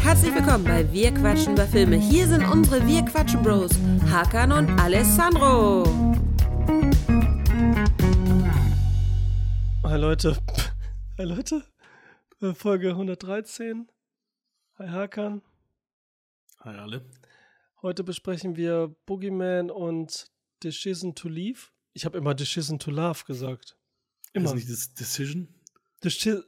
Herzlich willkommen bei Wir quatschen über Filme. Hier sind unsere Wir quatschen Bros, Hakan und Alessandro. Hi Leute. Hi Leute. Äh, Folge 113. Hi Hakan. Hi alle. Heute besprechen wir Boogeyman und Decision to Leave. Ich habe immer Decision to Love gesagt. Immer. Ist nicht das Decision? Deci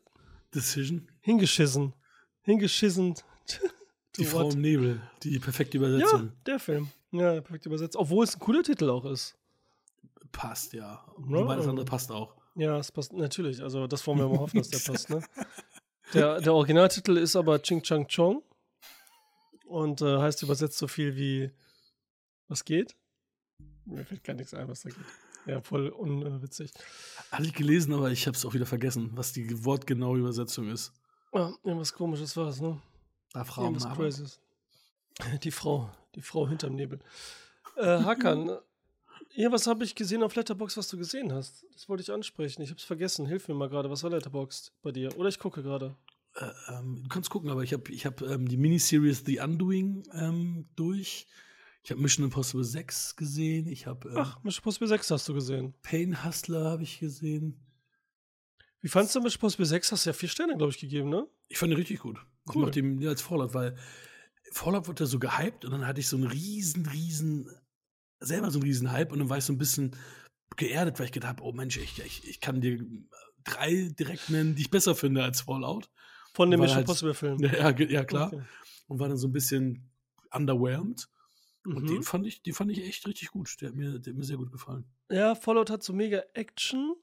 Decision? hingeschissen. Hingeschissen. Die Frau what? im Nebel. Die perfekte Ja, Übersetzung. der Film. Ja, perfekt übersetzt. Obwohl es ein cooler Titel auch ist. Passt, ja. Ja, Wobei das also- andere passt auch. Ja, es passt natürlich. Also das wollen wir mal hoffen, dass der passt. Ne? Der, der Originaltitel ist aber Ching Chang Chong und äh, heißt übersetzt so viel wie Was geht? Mir fällt gar nichts ein, was da geht. Ja, voll unwitzig. Hatte ich gelesen, aber ich habe es auch wieder vergessen, was die wortgenaue Übersetzung ist. Ja, irgendwas komisches war es, ne? Da Frauen Irgendwas. Crazyes. Die Frau, die Frau hinterm Nebel. Äh, Hakan, ja, was habe ich gesehen auf Letterbox, was du gesehen hast? Das wollte ich ansprechen. Ich habe es vergessen. Hilf mir mal gerade. Was war Letterboxd bei dir? Oder ich gucke gerade. Äh, ähm, du kannst gucken, aber ich habe ich hab, ähm, die Miniseries The Undoing ähm, durch. Ich habe Mission Impossible 6 gesehen. Ich habe ähm, Ach, Mission Impossible 6 hast du gesehen. Pain Hustler habe ich gesehen. Wie fandst du Mission Impossible 6? Hast du ja vier Sterne, glaube ich, gegeben, ne? Ich fand den richtig gut. Cool. ihn ja als Fallout, weil Fallout wurde ja so gehypt und dann hatte ich so einen riesen, riesen, selber so einen riesen Hype und dann war ich so ein bisschen geerdet, weil ich gedacht habe, oh Mensch, ich, ich, ich kann dir drei direkt nennen, die ich besser finde als Fallout. Von dem Mission halt- Impossible Film. Ja, ja klar. Okay. Und war dann so ein bisschen underwhelmed. Und Mhm. die fand ich, die fand ich echt richtig gut. Der hat mir, der hat mir sehr gut gefallen. Ja, Fallout hat so mega Action,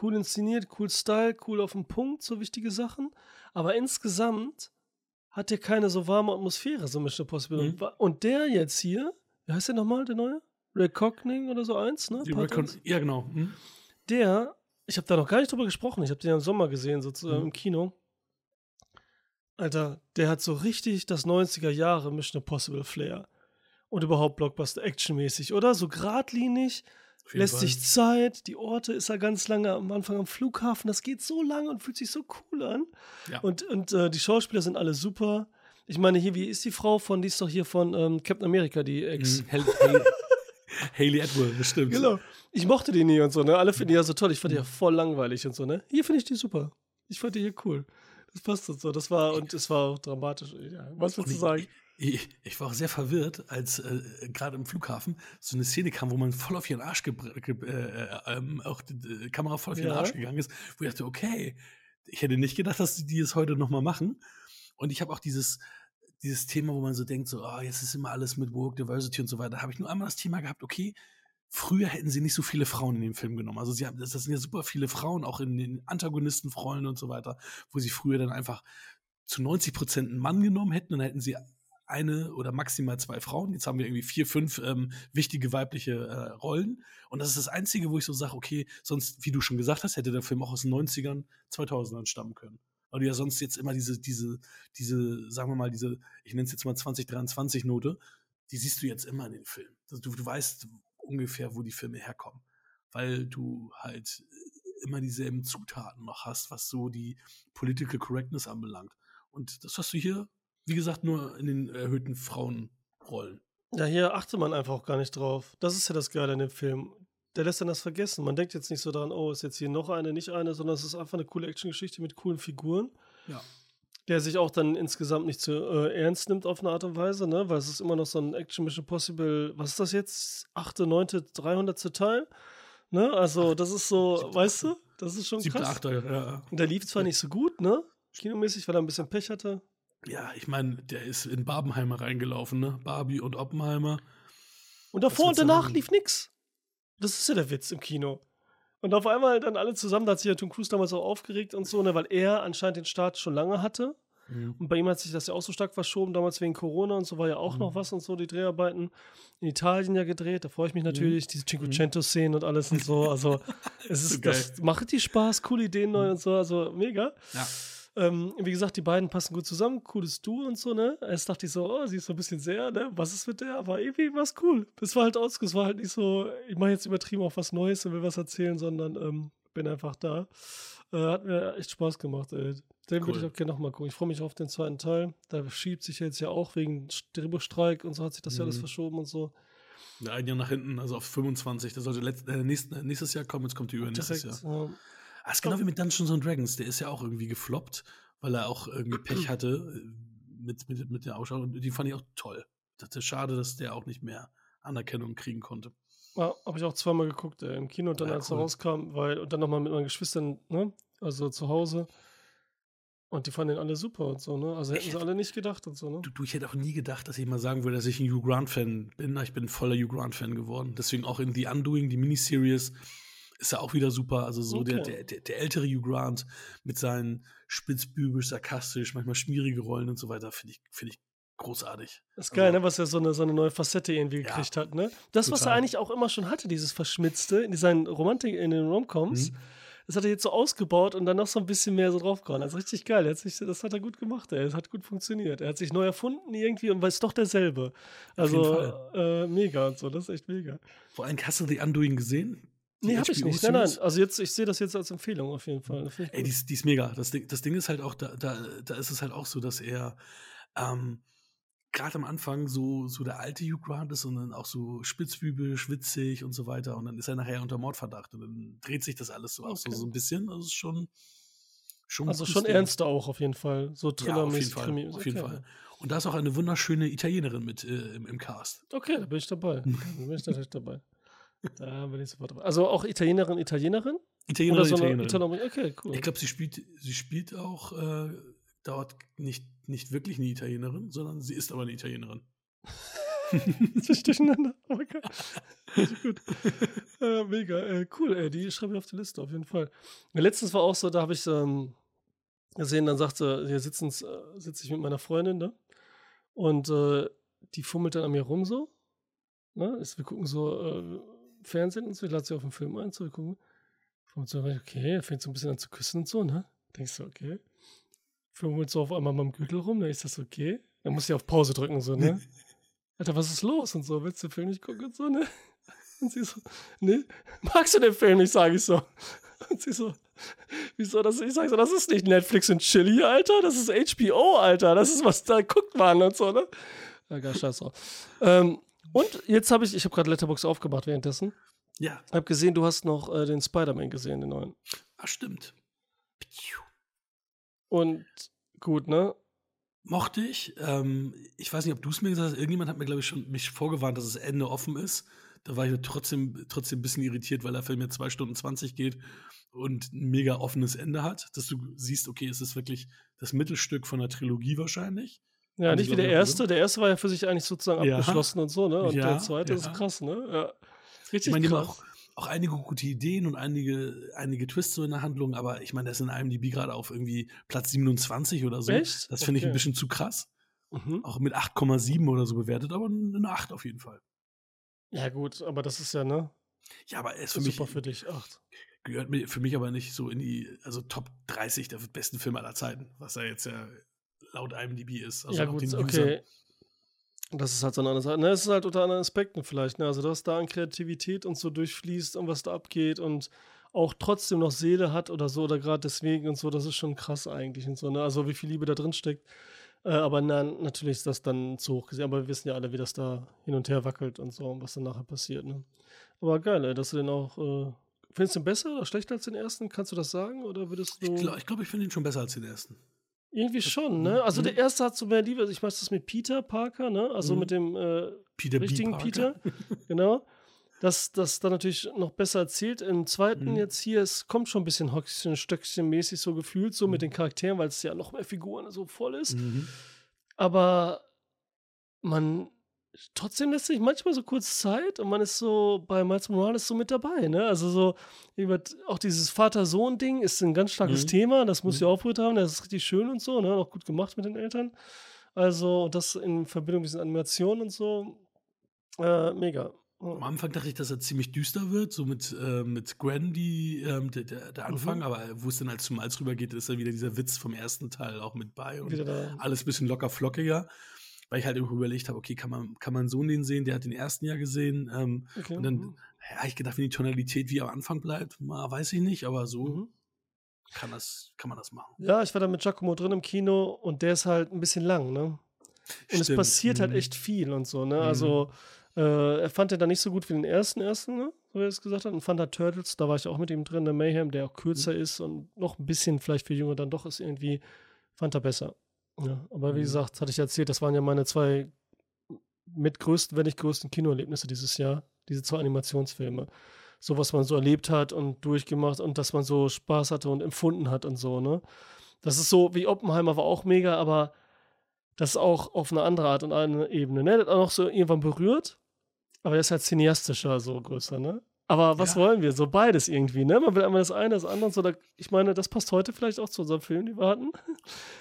cool inszeniert, cool Style, cool auf den Punkt, so wichtige Sachen. Aber insgesamt hat der keine so warme Atmosphäre, so Mission Impossible. Mhm. Und der jetzt hier, wie heißt der nochmal, der neue? Recogning oder so eins, ne? Die Recon ja, genau. Hm? Der, ich habe da noch gar nicht drüber gesprochen, ich habe den ja im Sommer gesehen, sozusagen Mhm. im Kino. Alter, der hat so richtig das 90er Jahre Mission Impossible Flair. Und überhaupt Blockbuster actionmäßig, oder? So geradlinig, lässt Fall. sich Zeit, die Orte ist er ganz lange am Anfang am Flughafen, das geht so lange und fühlt sich so cool an. Ja. Und, und äh, die Schauspieler sind alle super. Ich meine, hier, wie ist die Frau von, die ist doch hier von ähm, Captain America, die Ex. Mhm. Hal- Haley Atwell, das stimmt. Genau. Ich mochte die nie und so, ne? Alle finden die ja so toll. Ich fand die ja voll langweilig und so, ne? Hier finde ich die super. Ich fand die hier cool. Das passt und so. Das war, und es war auch dramatisch. Ja, was willst du sagen? Ich, ich, war auch sehr verwirrt, als äh, gerade im Flughafen so eine Szene kam, wo man voll auf ihren Arsch, ge äh, äh, ähm, auch die, Kamera voll auf ihren Ja. Arsch gegangen ist, wo ich dachte, okay, ich hätte nicht gedacht, dass die es heute nochmal machen. Und ich habe auch dieses, dieses Thema, wo man so denkt, so, ah, jetzt ist immer alles mit Woke, Diversity und so weiter. Da habe ich nur einmal das Thema gehabt, okay, früher hätten sie nicht so viele Frauen in den Film genommen. Also sie haben, das sind ja super viele Frauen, auch in den Antagonistenrollen und so weiter, wo sie früher dann einfach zu 90 Prozent einen Mann genommen hätten und dann hätten sie eine oder maximal zwei Frauen. Jetzt haben wir irgendwie vier, fünf ähm, wichtige weibliche äh, Rollen. Und das ist das Einzige, wo ich so sage, okay, sonst, wie du schon gesagt hast, hätte der Film auch aus den 90ern, 2000ern stammen können. Weil du ja sonst jetzt immer diese, diese, diese, sagen wir mal, diese, ich nenne es jetzt mal 2023-Note, die siehst du jetzt immer in den Filmen. Also Du, du weißt ungefähr, wo die Filme herkommen. Weil du halt immer dieselben Zutaten noch hast, was so die Political Correctness anbelangt. Und das hast du hier, wie gesagt, nur in den erhöhten Frauenrollen. Ja, hier achte man einfach auch gar nicht drauf. Das ist ja das Geile an dem Film. Der lässt dann das vergessen. Man denkt jetzt nicht so daran, oh, ist jetzt hier noch eine, nicht eine, sondern es ist einfach eine coole Actiongeschichte mit coolen Figuren. Ja. Der sich auch dann insgesamt nicht zu äh, ernst nimmt auf eine Art und Weise, ne? Weil es ist immer noch so ein Action Mission Possible, was ist das jetzt? Achte, neunte, dreihundertste Teil? Ne? Also, das ist so, siebte, weißt du? Das ist schon Siebter, krass. achter, ja. Und der lief zwar nicht so gut, ne? Kinomäßig, weil er ein bisschen Pech hatte. Ja, ich meine, der ist in Barbenheimer reingelaufen, ne? Barbie und Oppenheimer. Und davor und danach lief nix. Das ist ja der Witz im Kino. Und auf einmal dann alle zusammen, da hat sich ja Tom Cruise damals auch aufgeregt und so, ne, weil er anscheinend den Start schon lange hatte. Mhm. Und bei ihm hat sich das ja auch so stark verschoben, damals wegen Corona und so war ja auch noch Mhm. was und so, die Dreharbeiten in Italien ja gedreht. Da freue ich mich natürlich, diese Mhm. Cinquecento-Szenen und alles und so. Also, es So ist, geil. das macht die Spaß, coole Ideen neu und so, also mega. Ja. Ähm, wie gesagt, die beiden passen gut zusammen, cooles Duo und so, ne? Erst dachte ich so, oh, sie ist so ein bisschen sehr, ne? Was ist mit der? Aber irgendwie war es cool. Es war halt aus, es war halt nicht so, ich mache jetzt übertrieben auf was Neues und will was erzählen, sondern ähm, bin einfach da. Äh, hat mir echt Spaß gemacht, ey. Den würde ich Cool. auch gerne nochmal gucken. Ich freue mich auf den zweiten Teil. Da schiebt sich jetzt ja auch wegen Drehbuchstreik und so hat sich das ja alles Mhm. verschoben und so. Ein Jahr nach hinten, also auf 25. Das sollte letzt, äh, nächst, äh, nächstes Jahr kommen, jetzt kommt die übernächstes. Jahr. Ja. Ah, ist genau wie mit Dungeons and Dragons. Der ist ja auch irgendwie gefloppt, weil er auch irgendwie Pech hatte äh, mit, mit, mit der Ausschau. Und die fand ich auch toll. Das ist schade, dass der auch nicht mehr Anerkennung kriegen konnte. Ja, habe ich auch zweimal geguckt, ey, im Kino und dann, Ja, als er cool. rauskam, weil, und dann nochmal mit meinen Geschwistern, ne? Also zu Hause. Und die fanden den alle super und so, ne? Also hätten Ich sie alle nicht gedacht und so, ne? Du, du, ich hätte auch nie gedacht, dass ich mal sagen würde, dass ich ein Hugh Grant-Fan bin. Ich bin ein voller Hugh Grant-Fan geworden. Deswegen auch in The Undoing, die Miniseries, ist ja auch wieder super. Also so der, Okay. der, der, der ältere Hugh Grant mit seinen spitzbübisch, sarkastisch, manchmal schmierige Rollen und so weiter, finde ich, finde ich großartig. Das ist geil, Also- ne, was er so eine, so eine neue Facette irgendwie Ja, gekriegt hat, ne? Das, was er total. eigentlich auch immer schon hatte, dieses Verschmitzte in diesen Romantik, in den Romcoms, Mhm. das hat er jetzt so ausgebaut und dann noch so ein bisschen mehr so draufgehauen. Also richtig geil. Hat sich, das hat er gut gemacht, ey. Es hat gut funktioniert. Er hat sich neu erfunden irgendwie und war ist doch derselbe. Auf jeden Also äh, mega und so, das ist echt mega. Vor allem, hast du The Undoing gesehen? Nee, hab ich nicht. Nein, nein. Also jetzt, ich sehe das jetzt als Empfehlung auf jeden Fall. Das Ey, die ist, die ist mega. Das Ding, das Ding ist halt auch, da, da, da ist es halt auch so, dass er ähm, gerade am Anfang so, so der alte Hugh Grant ist und dann auch so spitzbübisch, witzig und so weiter. Und dann ist er nachher unter Mordverdacht und dann dreht sich das alles so auch so, Okay. so ein bisschen. Also es ist schon, schon also schon ernster auch auf jeden Fall. So Ja, auf jeden thrillermäßig Fall. Auf jeden Okay. Fall. Und da ist auch eine wunderschöne Italienerin mit äh, im, im Cast. Okay, da bin ich dabei. Da bin ich natürlich dabei. Da bin ich sofort dabei. Also auch Italienerin, Italienerin? Italienerin, Oder so Italienerin. Okay, cool. Ich glaube, sie spielt, sie spielt auch äh, dort nicht, nicht wirklich eine Italienerin, sondern sie ist aber eine Italienerin. Bin ich durcheinander. Oh mein Gott. Gut. Äh, mega. Äh, cool, ey. Die schreibe ich auf die Liste, auf jeden Fall. Letztens war auch so, da habe ich ähm, gesehen, dann sagte, hier sitzen, äh, sitze ich mit meiner Freundin da. Und äh, die fummelt dann an mir rum so. Ne? Ist, wir gucken so äh, Fernsehen und so. Ich lade sie auf den Film ein. So, wir gucken. Fummelt so, okay, fängt so ein bisschen an zu küssen und so, ne? Denkst du, okay. Fummelt so auf einmal beim Gürtel rum. Dann ist das okay. Dann muss ich auf Pause drücken, so, ne? Alter, was ist los? Und so, willst du den Film nicht gucken und so, ne? Und sie so, ne? Magst du den Film nicht, sage ich so. Und sie so, wieso das? Ich sage so, das ist nicht Netflix und Chill hier, Alter. Das ist HBO, Alter. Das ist was, da guckt man und so, ne? Ja, gar scheiß drauf. Ähm, und jetzt habe ich, ich habe gerade Letterbox aufgemacht währenddessen. Ja, Habe gesehen, du hast noch äh, den Spider-Man gesehen, den neuen. ah, stimmt. Und gut, ne? Mochte ich. Ähm, ich weiß nicht, ob du es mir gesagt hast. Irgendjemand hat mir, glaube ich, schon mich vorgewarnt, dass das Ende offen ist. Da war ich trotzdem, trotzdem ein bisschen irritiert, weil der Film jetzt 2 Stunden 20 geht und ein mega offenes Ende hat. Dass du siehst, okay, es ist wirklich das Mittelstück von einer Trilogie wahrscheinlich. Ja, nicht wie der ich, erste. Der erste war ja für sich eigentlich sozusagen Ja. abgeschlossen und so, ne? Und Ja, der zweite ja. ist krass, ne? Ja. Ich Richtig meine, die haben krass. auch, auch einige gute Ideen und einige, einige Twists so in der Handlung, aber ich meine, das ist in IMDb gerade auf irgendwie Platz 27 oder so. Echt? Das finde ich ein Okay. bisschen zu krass. Mhm. Auch mit 8,7 oder so bewertet, aber eine 8 auf jeden Fall. Ja, gut, aber das ist ja, ne? Ja, aber er ist für mich, Super für dich. Acht. gehört mir für mich aber nicht so in die, also Top 30 der besten Filme aller Zeiten, was er jetzt ja laut IMDb ist. Also ja, gut, okay. Das ist halt so eine andere Sache. Ne, es ist halt unter anderen Aspekten vielleicht. Ne? Also, dass da an Kreativität und so durchfließt und was da abgeht und auch trotzdem noch Seele hat oder so oder gerade deswegen und so, das ist schon krass eigentlich und so. Ne? Also, wie viel Liebe da drin steckt. Äh, aber nein, natürlich ist das dann zu hoch gesehen. Aber wir wissen ja alle, wie das da hin und her wackelt und so und was dann nachher passiert. Ne? Aber geil, ey, dass du den auch. Äh, findest du den besser oder schlechter als den ersten? Kannst du das sagen? Oder würdest du. Ich glaube, ich, glaub, ich finde ihn schon besser als den ersten. Irgendwie schon, ne? Also Mhm. der erste hat so mehr Liebe. Ich weiß das mit Peter Parker, ne? Also Mhm. mit dem äh, Peter richtigen. Peter. genau. Das, das dann natürlich noch besser erzählt. Im zweiten Mhm. jetzt hier, es kommt schon ein bisschen Höchstchen, Stöckchen mäßig so gefühlt, so mit Mhm. den Charakteren, weil es ja noch mehr Figuren so voll ist. Mhm. Aber man trotzdem lässt sich manchmal so kurz Zeit und man ist so bei Miles Morales so mit dabei, ne? Also so, auch dieses Vater-Sohn-Ding ist ein ganz starkes Mhm. Thema, das muss Mhm. ja aufgehört haben, das ist richtig schön und so, ne? Auch gut gemacht mit den Eltern. Also, das in Verbindung mit diesen Animationen und so, äh, mega. Am Anfang dachte ich, dass er ziemlich düster wird, so mit, äh, mit Gwen, die, ähm, der, der, der Anfang, Mhm. aber wo es dann als zum Miles rübergeht, ist dann wieder dieser Witz vom ersten Teil auch mit bei und alles ein bisschen locker flockiger, weil ich halt überlegt habe, okay, kann man, kann man so den sehen, der hat den ersten ja gesehen, ähm, Okay. und dann mhm. ja, ich gedacht, wenn die Tonalität wie am Anfang bleibt, mal, weiß ich nicht, aber so Mhm. kann, das, kann man das machen. Ja, ich war da mit Giacomo drin im Kino und der ist halt ein bisschen lang, ne? Und es Stimmt. passiert halt Mhm. echt viel und so, ne? Mhm. Also, äh, er fand den da nicht so gut wie den ersten ersten, ne? So wie er es gesagt hat. Und fand halt Turtles, da war ich auch mit ihm drin, der Mayhem, der auch kürzer Mhm. ist und noch ein bisschen vielleicht für Junge dann doch ist irgendwie, fand er besser. Ja, aber wie Mhm. gesagt, hatte ich erzählt, das waren ja meine zwei mit größten, wenn nicht größten Kinoerlebnisse dieses Jahr, diese zwei Animationsfilme. So, was man so erlebt hat und durchgemacht und dass man so Spaß hatte und empfunden hat und so, ne? Das ist so, wie Oppenheimer war auch mega, aber das ist auch auf eine andere Art und eine Ebene, ne? Das hat auch noch so irgendwann berührt, aber der ist halt cineastischer, so größer, ne? Aber was Ja. wollen wir? So beides irgendwie, ne? Man will einmal das eine, das andere. So, da, ich meine, das passt heute vielleicht auch zu unserem Film, den wir hatten.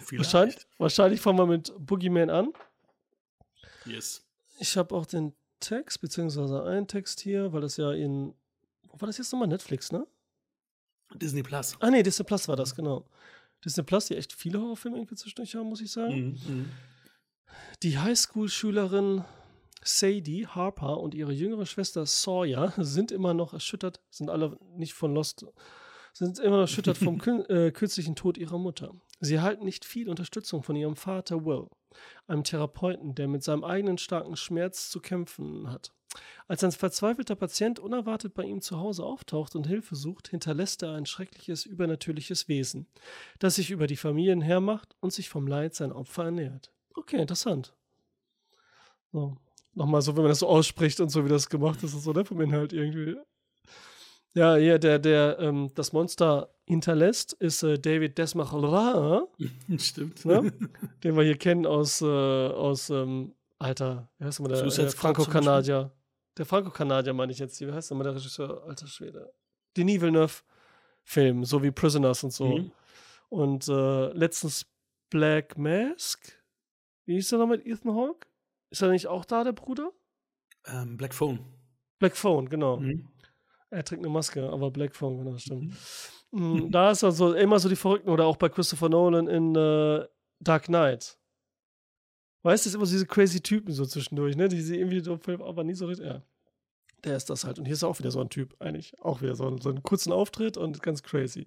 Vielleicht. Wahrscheinlich, wahrscheinlich fangen wir mit Boogeyman an. Yes. Ich habe auch den Text, beziehungsweise einen Text hier, weil das ja in. Wo war das jetzt nochmal? Netflix, ne? Disney Plus. Ah, nee, Disney Plus war das, genau. Disney Plus, die echt viele Horrorfilme irgendwie zwischendurch haben, muss ich sagen. Mhm. Mhm. Die Highschool-Schülerin Sadie Harper und ihre jüngere Schwester Sawyer sind immer noch erschüttert, sind alle nicht von Lost, sind immer noch erschüttert vom kün- äh, kürzlichen Tod ihrer Mutter. Sie erhalten nicht viel Unterstützung von ihrem Vater Will, einem Therapeuten, der mit seinem eigenen starken Schmerz zu kämpfen hat. Als ein verzweifelter Patient unerwartet bei ihm zu Hause auftaucht und Hilfe sucht, hinterlässt er ein schreckliches, übernatürliches Wesen, das sich über die Familien hermacht und sich vom Leid seiner Opfer ernährt. Okay, interessant. So. Nochmal so, wenn man das so ausspricht und so, wie das gemacht ist, und so, ne, vom Inhalt irgendwie. Ja, hier, der, der ähm, das Monster hinterlässt, ist äh, David Desmachra, Stimmt. Ne? den wir hier kennen aus, äh, aus ähm, Alter, wie heißt nochmal der, Suicide der Franco-Kanadier? Der Franco-Kanadier meine ich jetzt. Wie heißt nochmal der Regisseur? Alter Schwede. Denis Villeneuve-Film, so wie Prisoners und so. Mhm. Und äh, letztens Black Mask. Wie hieß der noch mit Ethan Hawke? Ist er nicht auch da, der Bruder? Ähm, Black Phone. Black Phone, genau. Mhm. Er trägt eine Maske, aber Black Phone, genau, stimmt. Mm, Da ist also immer so die Verrückten oder auch bei Christopher Nolan in äh, Dark Knight. Weißt du, es immer so diese crazy Typen so zwischendurch, ne? Die sie irgendwie so aber nie so richtig. Ja. Der ist das halt. Und hier ist auch wieder so ein Typ, eigentlich. Auch wieder so, ein- so einen kurzen Auftritt und ganz crazy.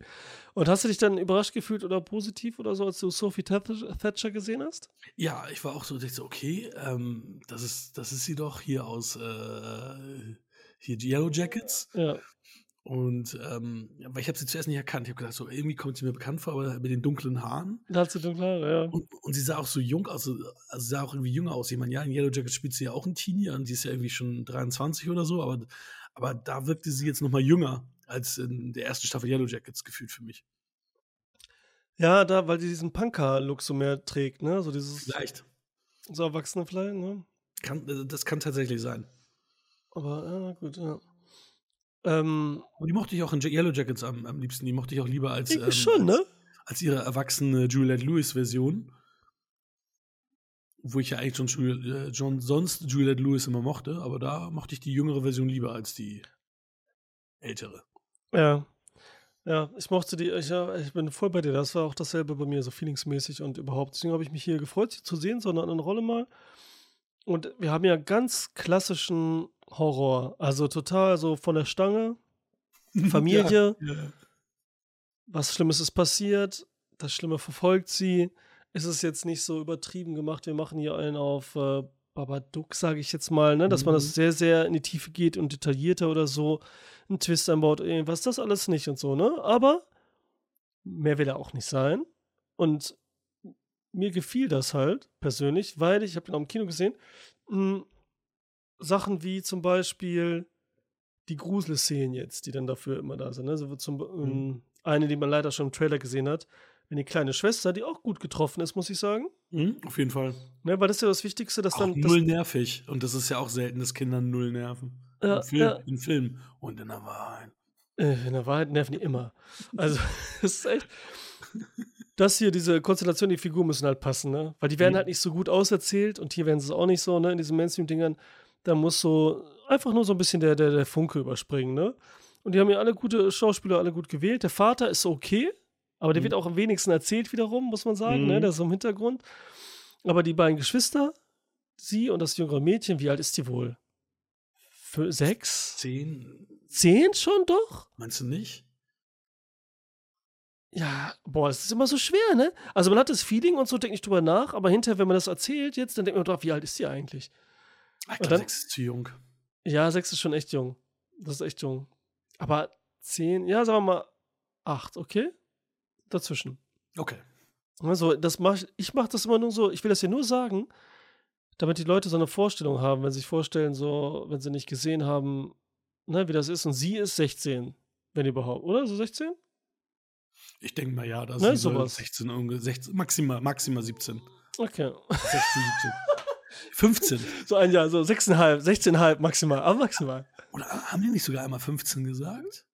Und hast du dich dann überrascht gefühlt oder positiv oder so, als du Sophie Thatcher gesehen hast? Ja, ich war auch so, ich so okay, ähm, das, ist, das ist sie doch hier aus äh, hier Yellow Jackets. Ja. Und ähm, weil ich habe sie zuerst nicht erkannt. Ich habe gedacht, so irgendwie kommt sie mir bekannt vor, aber mit den dunklen Haaren. Da hat sie dunkle Haare, ja. Und, und sie sah auch so jung aus, also sie sah auch irgendwie jünger aus. Ich meine, ja, in Yellow Jackets spielt sie ja auch ein Teenie und sie ist ja irgendwie schon 23 oder so, aber, aber da wirkte sie jetzt noch mal jünger als in der ersten Staffel Yellow Jackets gefühlt für mich. Ja, da, weil die diesen Punker-Look so mehr trägt, ne? So dieses Vielleicht. so Erwachsene vielleicht, ne? Kann, äh, das kann tatsächlich sein. Aber ja, gut, ja. Ähm, Und die mochte ich auch in Yellow Jackets am, am liebsten. Die mochte ich auch lieber als, ähm, schon, ne? als ihre erwachsene Juliette Lewis-Version. Wo ich ja eigentlich schon, Jul- äh, schon sonst Juliette Lewis immer mochte, aber da mochte ich die jüngere Version lieber als die ältere. Ja. Ja, ich mochte die, ich, ja, ich bin voll bei dir. Das war auch dasselbe bei mir, so feelingsmäßig und überhaupt. Deswegen habe ich mich hier gefreut, sie zu sehen, so in einer anderen Rolle mal. Und wir haben ja ganz klassischen Horror. Also total so von der Stange. Familie. Ja, ja. was Schlimmes ist passiert, das Schlimme verfolgt sie. Es ist jetzt nicht so übertrieben gemacht. Wir machen hier einen auf äh, Babadook, sage ich jetzt mal, ne? dass man Mhm. das sehr, sehr in die Tiefe geht und detaillierter oder so. Ein Twist einbaut, irgendwas, das alles nicht und so, ne? Aber mehr will er auch nicht sein. Und mir gefiel das halt persönlich, weil ich habe ihn auch im Kino gesehen. mh, Sachen wie zum Beispiel die Gruselszenen jetzt, die dann dafür immer da sind. Ne? So zum, ähm, eine, die man leider schon im Trailer gesehen hat. Wenn die kleine Schwester, die auch gut getroffen ist, muss ich sagen. Mhm, auf jeden Fall. Ne, weil das ist ja das Wichtigste, dass Auch dann. null Das, nervig. Und das ist ja auch selten, dass Kinder null nerven. Ja, Im, Film, ja. Im Film und in der Wahrheit. äh, in der Wahrheit nerven die immer. Also, das ist echt. Das hier, diese Konstellation, die Figuren müssen halt passen, ne? Weil die werden Mhm. halt nicht so gut auserzählt und hier werden sie es auch nicht so, ne? In diesen Mainstream-Dingern. Da muss so einfach nur so ein bisschen der, der, der Funke überspringen, ne? Und die haben ja alle gute Schauspieler, alle gut gewählt. Der Vater ist okay, aber der Mhm. wird auch am wenigsten erzählt wiederum, muss man sagen, ne? Mhm. Der ist im Hintergrund. Aber die beiden Geschwister, sie und das jüngere Mädchen, wie alt ist die wohl? Für sechs? Zehn, Zehn schon doch? meinst du nicht? Ja, boah, es ist immer so schwer, ne? Also man hat das Feeling und so, denkt nicht drüber nach, aber hinterher, wenn man das erzählt jetzt, dann denkt man drauf, wie alt ist die eigentlich? Glaube, dann- sechs ist zu jung. Ja, sechs ist schon echt jung. Das ist echt jung. Aber zehn, ja, sagen wir mal acht, okay? Dazwischen. Okay. Also, das mach ich, ich mache das immer nur so, ich will das hier nur sagen, damit die Leute so eine Vorstellung haben, wenn sie sich vorstellen, so, wenn sie nicht gesehen haben, ne, wie das ist. Und sie ist 16, wenn überhaupt, oder? So 16? Ich denke mal, ja, da Ne, so sowas. 16, irgendwie 16, maximal, maximal 17. Okay. 16, 17. 15. So ein Jahr, so 6,5, 16,5 maximal, aber maximal. Oder haben die nicht sogar einmal 15 gesagt?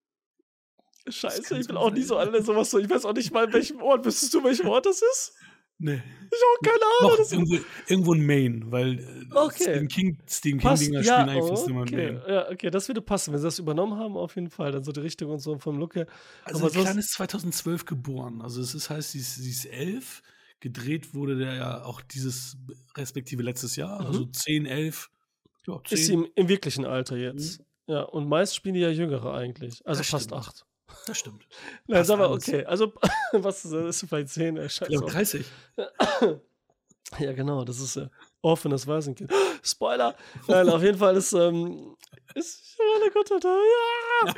Scheiße, ich bin auch nie sein. so alle sowas so. Ich weiß auch nicht mal, in welchem Ort. Wüsstest du, welchem Ort das ist? Nee. Ich auch keine Ahnung. Noch irgendwo, irgendwo in Maine, weil äh, Okay. Stephen King, Stephen King. Dinger Ja, spielen eigentlich fast immer in okay. Maine. ja, okay, das würde passen. Wenn sie das übernommen haben, auf jeden Fall. Dann so die Richtung und so vom Look her. Also Aber Kleine ist 2012 geboren. Also es ist, heißt, sie ist, sie ist elf. Gedreht wurde der ja auch dieses, respektive letztes Jahr. Mhm. Also 10, 11. Ja, 10. Ist sie im, wirklichen Alter jetzt. Ja, und meist spielen die ja Jüngere eigentlich. Also Das fast stimmt. acht. das stimmt. Sag mal, alles. okay. Also, was ist das? Äh, Ich Scheiße. glaube 30. Ja, genau, das ist ja offenes Waisenkind. Spoiler! Nein, auf jeden Fall ist, ähm, ist oh mein Gott, ja!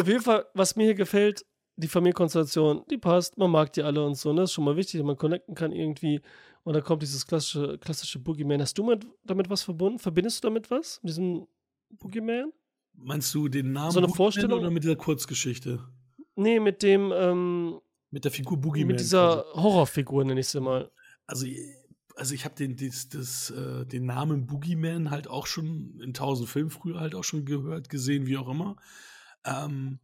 auf jeden Fall, was mir hier gefällt, die Familienkonstellation, die passt, man mag die alle und so, ne? Das ist schon mal wichtig, dass man connecten kann irgendwie. Und dann kommt dieses klassische, klassische Boogeyman. Hast du mit, damit was verbunden? Verbindest du damit was? Mit diesem Boogeyman? Meinst du den Namen So eine Boogeyman Vorstellung? oder mit dieser Kurzgeschichte? Nee, mit dem, ähm, Mit der Figur Boogeyman. mit dieser quasi. Horrorfigur, nenne ich sie mal. Also, also ich habe den, das, das, äh, den Namen Boogeyman halt auch schon in tausend Filmen früher halt auch schon gehört, gesehen, wie auch immer. Ähm,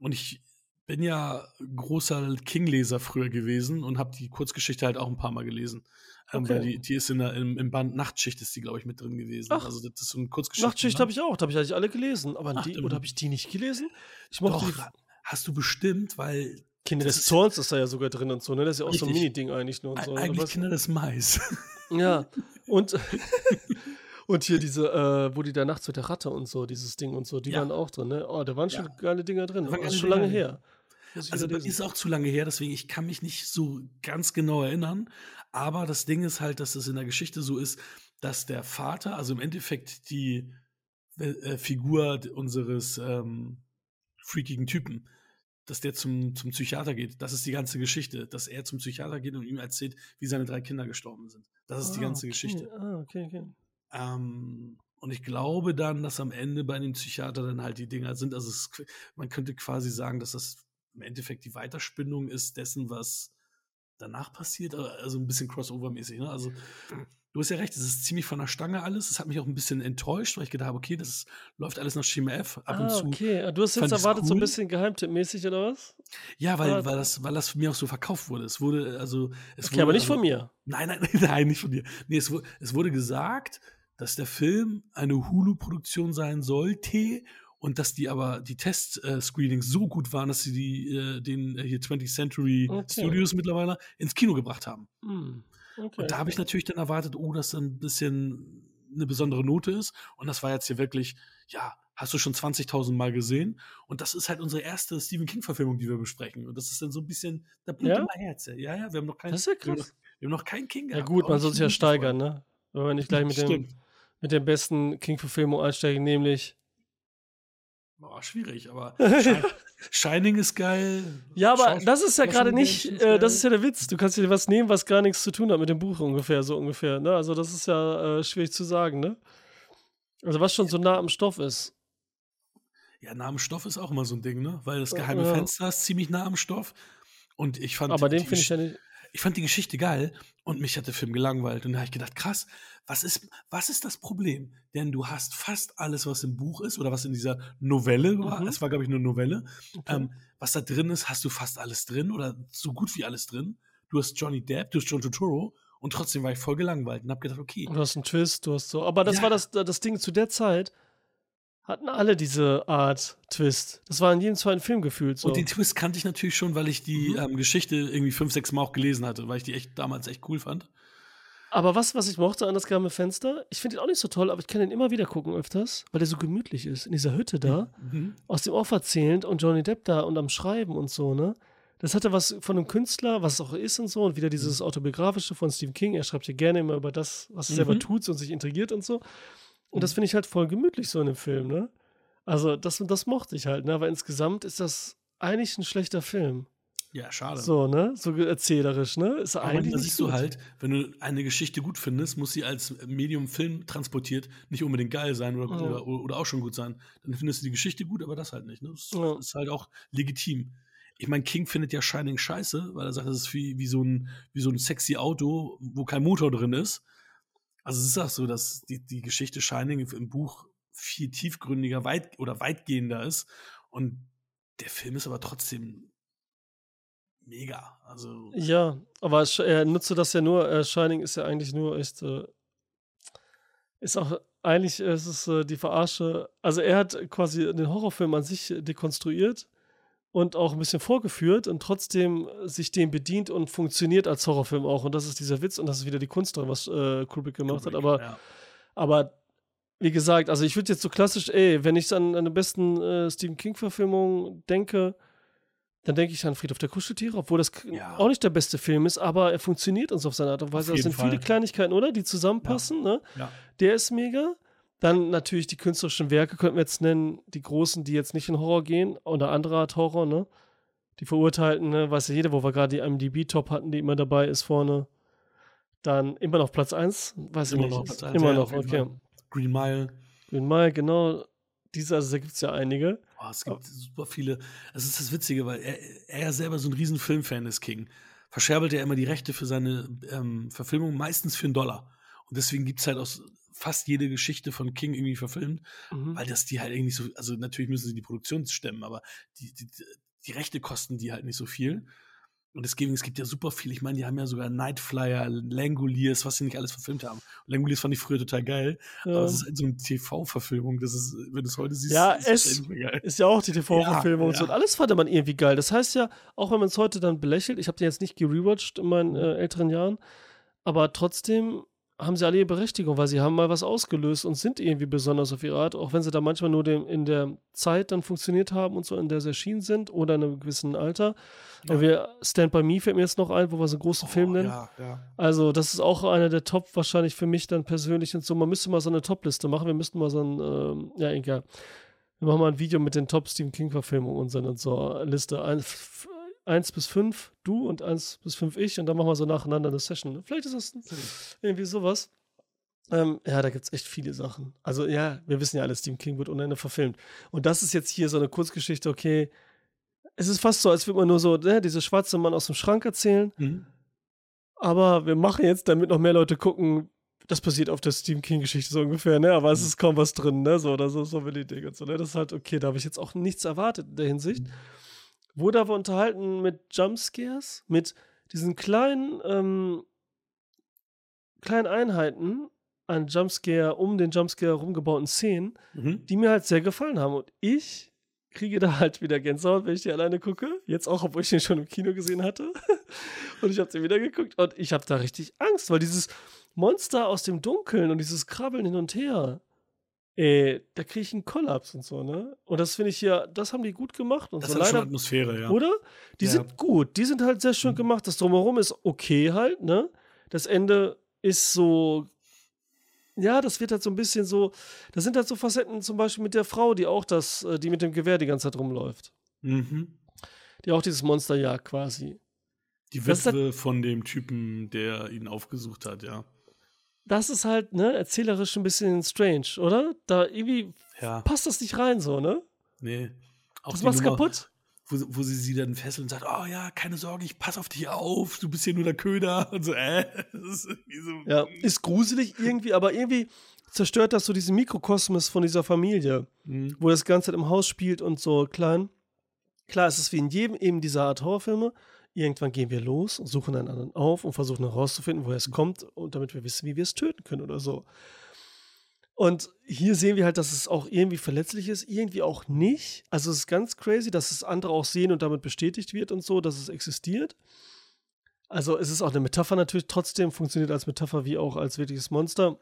und ich bin ja großer King-Leser früher gewesen und habe die Kurzgeschichte halt auch ein paar Mal gelesen. Ähm, Okay. Weil die, die ist in der, im, im Band Nachtschicht ist die, glaube ich, mit drin gewesen. Ach. also das ist so eine Kurzgeschichte. Nachtschicht habe ich auch, da habe ich eigentlich alle gelesen. Aber Ach, die, oder habe ich die nicht gelesen? Ich mochte Doch, hast du bestimmt, weil Kinder des Zorns ist da ja sogar drin und so, ne? Das ist ja auch so ein Richtig. Mini-Ding eigentlich nur und so. ne? eigentlich Kinder des Mais. Ja. Und, und hier diese, äh, wo die da nachts mit der Ratte und so, dieses Ding und so, die Ja. waren auch drin, ne? Oh, da waren schon Ja. geile Dinger drin. Das geile schon lange Dinger her. Also das ist auch zu lange her, deswegen ich kann mich nicht so ganz genau erinnern. Aber das Ding ist halt, dass es in der Geschichte so ist, dass der Vater, also im Endeffekt die äh, Figur d- unseres ähm, freakigen Typen, dass der zum, zum Psychiater geht. Das ist die ganze Geschichte, dass er zum Psychiater geht und ihm erzählt, wie seine drei Kinder gestorben sind. Das ist die Ah, ganze okay. Geschichte. Ah, okay, okay. Ähm, und ich glaube dann, dass am Ende bei dem Psychiater dann halt die Dinger sind. Also es, man könnte quasi sagen, dass das im Endeffekt die Weiterspinnung ist dessen, was danach passiert. Also ein bisschen Crossover-mäßig. Ne? Also du hast ja recht, es ist ziemlich von der Stange alles. Es hat mich auch ein bisschen enttäuscht, weil ich gedacht habe, okay, das läuft alles nach Schema F. Ab und ah, zu. okay. Ah, Du hast jetzt erwartet, so ein cool. bisschen Geheimtipp-mäßig oder was? Ja, weil, Ah, weil, das, weil das mir auch so verkauft wurde. Es wurde, also. Es Okay, wurde, aber nicht also, von mir. Nein, nein, nein, nicht von dir. Nee, es, wurde, es wurde gesagt, dass der Film eine Hulu-Produktion sein sollte und dass die aber die Test-Screenings so gut waren, dass sie die, äh, den äh, hier 20th Century Okay. Studios mittlerweile ins Kino gebracht haben. Hm. Okay. Und da habe ich natürlich dann erwartet, oh, dass dann ein bisschen eine besondere Note ist. Und das war jetzt hier wirklich, ja, hast du schon 20.000 Mal gesehen. Und das ist halt unsere erste Stephen King-Verfilmung, die wir besprechen. Und das ist dann so ein bisschen, da blutet Ja? mein Herz. Ja, ja, wir haben noch keinen, Das ist ja wir haben krass. noch, wir haben noch keinen King Ja gehabt. gut, auch man soll sich ja steigern, ne? Wenn wir nicht gleich mit dem, mit der besten King-Verfilmung einsteigen, nämlich. Boah, schwierig, aber Shi- Shining ist geil. Ja, aber Schauspiel- das ist ja gerade nicht, äh, das ist ja der Witz. Du kannst dir was nehmen, was gar nichts zu tun hat mit dem Buch ungefähr, so ungefähr. Ne? Also das ist ja äh, schwierig zu sagen, ne? Also was schon so nah am Stoff ist. Ja, nah am Stoff ist auch immer so ein Ding, ne? Weil das geheime ja. Fenster ist ziemlich nah am Stoff. Und ich fand Aber den finde ich ja nicht. Ich fand die Geschichte geil und mich hat der Film gelangweilt. Und da habe ich gedacht, krass, was ist, was ist das Problem? Denn du hast fast alles, was im Buch ist oder was in dieser Novelle war. Mhm. Es war, glaube ich, eine Novelle. Okay. Ähm, was da drin ist, hast du fast alles drin oder so gut wie alles drin. Du hast Johnny Depp, du hast John Turturro und trotzdem war ich voll gelangweilt und habe gedacht, okay, Du hast einen Twist, du hast so. Aber das Ja. war das, das Ding zu der Zeit. Hatten alle diese Art Twist. Das war in jedem zweiten Film gefühlt so. Und den Twist kannte ich natürlich schon, weil ich die Mhm. ähm, Geschichte irgendwie fünf, sechs Mal auch gelesen hatte, weil ich die echt damals echt cool fand. Aber was, was ich mochte an das geheime Fenster, ich finde ihn auch nicht so toll, aber ich kann ihn immer wieder gucken öfters, weil der so gemütlich ist. In dieser Hütte da, Mhm. aus dem Off erzählend und Johnny Depp da und am Schreiben und so, ne? das hatte was von einem Künstler, was es auch ist und so, und wieder dieses autobiografische von Stephen King. Er schreibt hier gerne immer über das, was er selber Mhm. tut und sich intrigiert und so. Und das finde ich halt voll gemütlich so in dem Film, ne? Also, das, das mochte ich halt, ne? Aber insgesamt ist das eigentlich ein schlechter Film. Ja, schade. So, ne? So erzählerisch, ne? Ist Aber eigentlich nicht siehst du halt, wenn du eine Geschichte gut findest, muss sie als Medium Film transportiert nicht unbedingt geil sein oder, Ja. oder, oder auch schon gut sein. Dann findest du die Geschichte gut, aber das halt nicht. Ne? Das Ja. ist halt auch legitim. Ich meine, King findet ja Shining scheiße, weil er sagt, das ist wie, wie, so ein, wie so ein sexy Auto, wo kein Motor drin ist. Also es ist auch so, dass die, die Geschichte Shining im Buch viel tiefgründiger weit, oder weitgehender ist. Und der Film ist aber trotzdem mega. Also Ja, aber er nutze das ja nur, äh, Shining ist ja eigentlich nur echt, äh, ist auch, eigentlich ist es äh, die Verarsche, also er hat quasi den Horrorfilm an sich dekonstruiert und auch ein bisschen vorgeführt und trotzdem sich dem bedient und funktioniert als Horrorfilm auch und das ist dieser Witz und das ist wieder die Kunst drin, was äh, Kubrick gemacht hat, aber ja. aber wie gesagt, also ich würde jetzt so klassisch, ey, wenn ich an, an die besten äh, Stephen King-Verfilmungen denke, dann denke ich an Friedhof der Kuscheltiere, obwohl das Ja. auch nicht der beste Film ist, aber er funktioniert uns auf seine Art und Weise. Das sind viele Fall. Kleinigkeiten, oder? Die zusammenpassen, ne? Ja. Der ist mega. Dann natürlich die künstlerischen Werke, könnten wir jetzt nennen, die großen, die jetzt nicht in Horror gehen, oder andere Art Horror, ne? Die Verurteilten, ne? Weiß ja jeder, wo wir gerade die IMDb-Top hatten, die immer dabei ist vorne. Dann immer noch Platz 1, weiß ich Immer nicht. noch Platz eins, immer ja, noch, okay. Fall. Green Mile. Green Mile, genau. Diese, also da gibt es ja einige. Oh, es gibt super viele. Es ist das Witzige, weil er, er ja selber so ein riesen Filmfan ist, King. Verscherbelt er immer die Rechte für seine ähm, Verfilmung, meistens für einen Dollar. Und deswegen gibt es halt auch fast jede Geschichte von King irgendwie verfilmt, Mhm. weil das die halt irgendwie so, also natürlich müssen sie die Produktion stemmen, aber die, die, die Rechte kosten die halt nicht so viel. Und deswegen, es gibt ja super viel. Ich meine, die haben ja sogar Nightflyer, Langoliers, was sie nicht alles verfilmt haben. Langoliers fand ich früher total geil. Aber Ja. es ist halt so eine TV-Verfilmung. Das ist, wenn du es heute siehst, Ja, ist es-. Ist ja auch die TV-Verfilmung Ja, und so. ja. Und alles fand man irgendwie geil. Das heißt ja, auch wenn man es heute dann belächelt, ich habe den jetzt nicht gerewatcht in meinen äh, älteren Jahren, aber trotzdem haben sie alle ihre Berechtigung, weil sie haben mal was ausgelöst und sind irgendwie besonders auf ihre Art, auch wenn sie da manchmal nur dem, in der Zeit dann funktioniert haben und so, in der sie erschienen sind oder in einem gewissen Alter. Ja. Wir, Stand By Me fällt mir jetzt noch ein, wo wir so einen großen Film Oh, nennen. Ja, ja. Also, das ist auch einer der Top wahrscheinlich für mich dann persönlich und so. Man müsste mal so eine Top-Liste machen. Wir müssten mal so ein, ähm, ja, egal. Wir machen mal ein Video mit den Top Stephen King-Verfilmungen und so eine so Liste. Ein, eins bis fünf du und eins bis fünf ich und dann machen wir so nacheinander eine Session. Vielleicht ist das irgendwie sowas. Ähm, ja, da gibt es echt viele Sachen. Also, ja, wir wissen ja alle, Stephen King wird ohne Ende verfilmt. Und das ist jetzt hier so eine Kurzgeschichte, okay. Es ist fast so, als würde man nur so, ne, diese schwarze Mann aus dem Schrank erzählen. Mhm. Aber wir machen jetzt, damit noch mehr Leute gucken, das passiert auf der Stephen King-Geschichte so ungefähr, ne? Aber es ist kaum was drin, ne? So, oder so, so will die Dinge und so, ne? Das ist halt okay, da habe ich jetzt auch nichts erwartet in der Hinsicht. Wurde aber unterhalten mit Jumpscares, mit diesen kleinen, ähm, kleinen Einheiten an Jumpscare, um den Jumpscare rumgebauten Szenen, Mhm. die mir halt sehr gefallen haben. Und ich kriege da halt wieder Gänsehaut, wenn ich die alleine gucke. Jetzt auch, obwohl ich den schon im Kino gesehen hatte. und ich habe den wieder geguckt und ich habe da richtig Angst, weil dieses Monster aus dem Dunkeln und dieses Krabbeln hin und her, ey, da kriege ich einen Kollaps und so, ne? Und das finde ich ja, das haben die gut gemacht und Das so hat schon. Atmosphäre, ja. Oder? Die Ja. sind gut, die sind halt sehr schön Mhm. gemacht. Das Drumherum ist okay halt, ne? Das Ende ist so. Ja, das wird halt so ein bisschen so. Das sind halt so Facetten, zum Beispiel mit der Frau, die auch das, äh, die mit dem Gewehr die ganze Zeit rumläuft. Mhm. Die auch dieses Monster jagt quasi. Die Das ist halt- Witwe von dem Typen, der ihn aufgesucht hat, ja. Das ist halt, ne, erzählerisch ein bisschen strange, oder? Da irgendwie Ja, passt das nicht rein, so, ne? nee. Auch Das macht's Nummer, kaputt. Wo, wo sie sie dann fesselt und sagt, oh ja, keine Sorge, ich pass auf dich auf, du bist hier nur der Köder. Und so, äh, das ist so. Ja, ist gruselig irgendwie, aber irgendwie zerstört das so diesen Mikrokosmos von dieser Familie. Mhm. wo das Ganze im Haus spielt und so klein. Klar, es ist wie in jedem eben dieser Art Horrorfilme. Irgendwann gehen wir los und suchen einen anderen auf und versuchen herauszufinden, woher es kommt und damit wir wissen, wie wir es töten können oder so. Und hier sehen wir halt, dass es auch irgendwie verletzlich ist, irgendwie auch nicht. Also es ist ganz crazy, dass es andere auch sehen und damit bestätigt wird und so, dass es existiert. Also es ist auch eine Metapher natürlich, trotzdem funktioniert als Metapher wie auch als wirkliches Monster,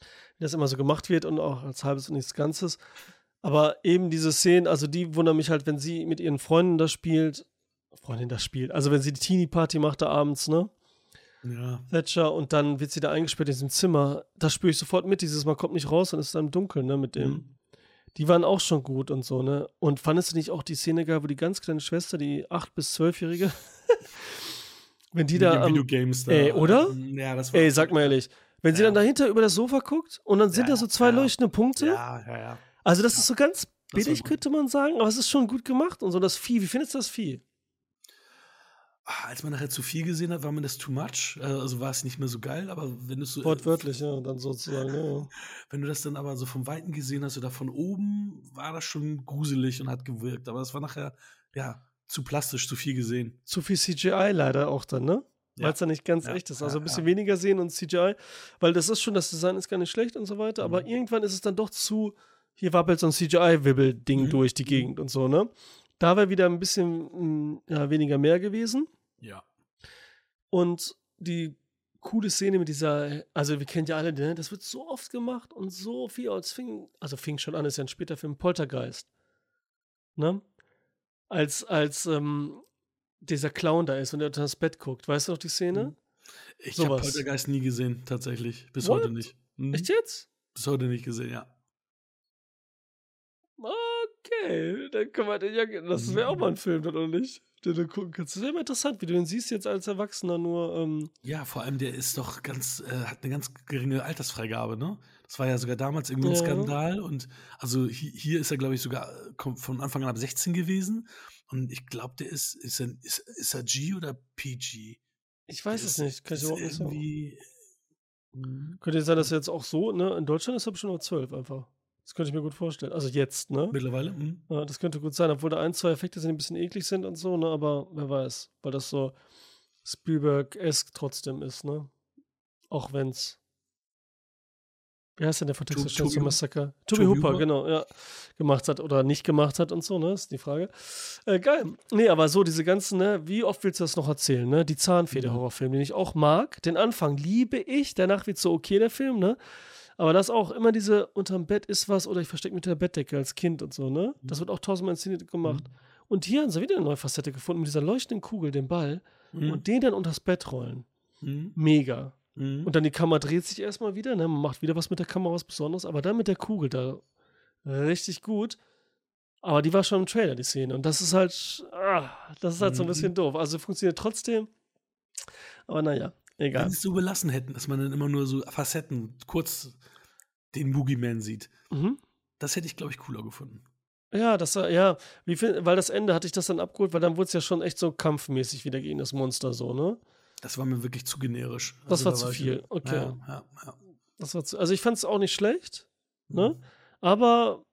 wie das immer so gemacht wird und auch als halbes und nichts Ganzes. Aber eben diese Szenen, also die wundern mich halt, wenn sie mit ihren Freunden da spielt Freundin das spielt. Also wenn sie die Teenie-Party macht da abends, ne? Ja. Thatcher und dann wird sie da eingesperrt in diesem Zimmer. Da spüre ich sofort mit, dieses Mal kommt nicht raus und ist dann im Dunkeln, ne, mit dem. Mhm. Die waren auch schon gut und so, ne? Und fandest du nicht auch die Szene geil, wo die ganz kleine Schwester, die 8- bis 12-Jährige, wenn die Mit da am, Videogames da. Ey, oder? Ja, das war. Ey, sag mal ehrlich, wenn sie Ja. dann dahinter über das Sofa guckt und dann sind Ja, da so zwei ja. leuchtende Punkte. Ja, ja, ja. Also das ist so ganz Das billig, könnte man sagen, aber es ist schon gut gemacht und so das Vieh. Wie findest du das Vieh? Ah, Als man nachher zu viel gesehen hat, war mir das too much. Äh, Also war es nicht mehr so geil, aber wenn du so. Wortwörtlich, ja, dann sozusagen. Ja. Wenn du das dann aber so vom Weiten gesehen hast oder von oben, war das schon gruselig und hat gewirkt. Aber das war nachher, ja, zu plastisch, zu viel gesehen. Zu viel CGI leider auch dann, ne? Ja. Weil es dann nicht ganz Ja, echt ist. Also ja, ein bisschen ja. weniger sehen und CGI, weil das ist schon, das Design ist gar nicht schlecht und so weiter, aber Mhm. irgendwann ist es dann doch zu, hier wabbelt so ein CGI-Wibbel-Ding Mhm. durch die Mhm. Gegend und so, ne? Da wäre wieder ein bisschen mh, ja, weniger mehr gewesen. Ja. Und die coole Szene mit dieser, also wir kennen ja alle, ne? das wird so oft gemacht und so viel, als fing, also fing schon an, ist ja ein später Film, Poltergeist. Ne? Als, als ähm, dieser Clown da ist und er unter das Bett guckt. Weißt du noch die Szene? Mhm. Ich habe Sowas. Poltergeist nie gesehen, tatsächlich. Bis What? heute nicht. Mhm. Echt jetzt? Bis heute nicht gesehen, ja. Okay, dann können wir den ja, das wäre auch mal ein Film, oder nicht? Den du gucken kannst. Das wäre mal interessant, wie du den siehst jetzt als Erwachsener nur, ähm, Ja, vor allem der ist doch ganz, äh, hat eine ganz geringe Altersfreigabe, ne? Das war ja sogar damals irgendwie ein Ja. Skandal und also hi hier ist er, glaube ich, sogar äh, von Anfang an ab 16 gewesen und ich glaube, der ist, ist er, ist, ist er G oder PG? ich weiß Der es ist- nicht, kann ich überhaupt nicht sagen. Könnte sein, dass er jetzt auch so, ne? In Deutschland ist er bestimmt noch 12 einfach. Das könnte ich mir gut vorstellen. Also jetzt, ne? Mittlerweile? Mhm. Ja, das könnte gut sein, obwohl da ein, zwei Effekte sind, die ein bisschen eklig sind und so, ne? Aber wer weiß, weil das so Spielberg-esque trotzdem ist, ne? Auch wenn's. Wie heißt denn der von Texas Chainsaw Toby- Massacre? Toby Toby Hooper, Hooper? genau, ja. Gemacht hat oder nicht gemacht hat und so, ne? Ist die Frage. Äh, geil. Nee, aber so diese ganzen, ne? Wie oft willst du das noch erzählen, ne? Die Zahnfeder-Horrorfilm, den ich auch mag. Den Anfang liebe ich, danach wird so okay der Film, ne? Aber das auch immer diese unterm Bett ist was oder ich verstecke mich unter der Bettdecke als Kind und so, ne? Das wird auch tausendmal inszeniert gemacht. Und hier haben sie wieder eine neue Facette gefunden mit dieser leuchtenden Kugel, dem Ball, Mhm. und den dann unters Bett rollen. Mhm. Mega. Mhm. Und dann die Kamera dreht sich erstmal wieder, ne? Man macht wieder was mit der Kamera, was Besonderes, aber dann mit der Kugel da richtig gut. Aber die war schon im Trailer, die Szene. Und das ist halt, ah, das ist halt so ein Mhm. bisschen doof. Also funktioniert trotzdem. Aber naja, Wenn egal. sie es so belassen hätten, dass man dann immer nur so Facetten, kurz den Boogeyman sieht, Mhm. das hätte ich, glaube ich, cooler gefunden. Ja, das war, ja, wie viel, weil das Ende hatte ich das dann abgeholt, weil dann wurde es ja schon echt so kampfmäßig wieder gegen das Monster so, ne? Das war mir wirklich zu generisch. Das war da zu ich- viel, okay. Ja, ja, ja. Das war zu, also ich fand es auch nicht schlecht, ne? Mhm. Aber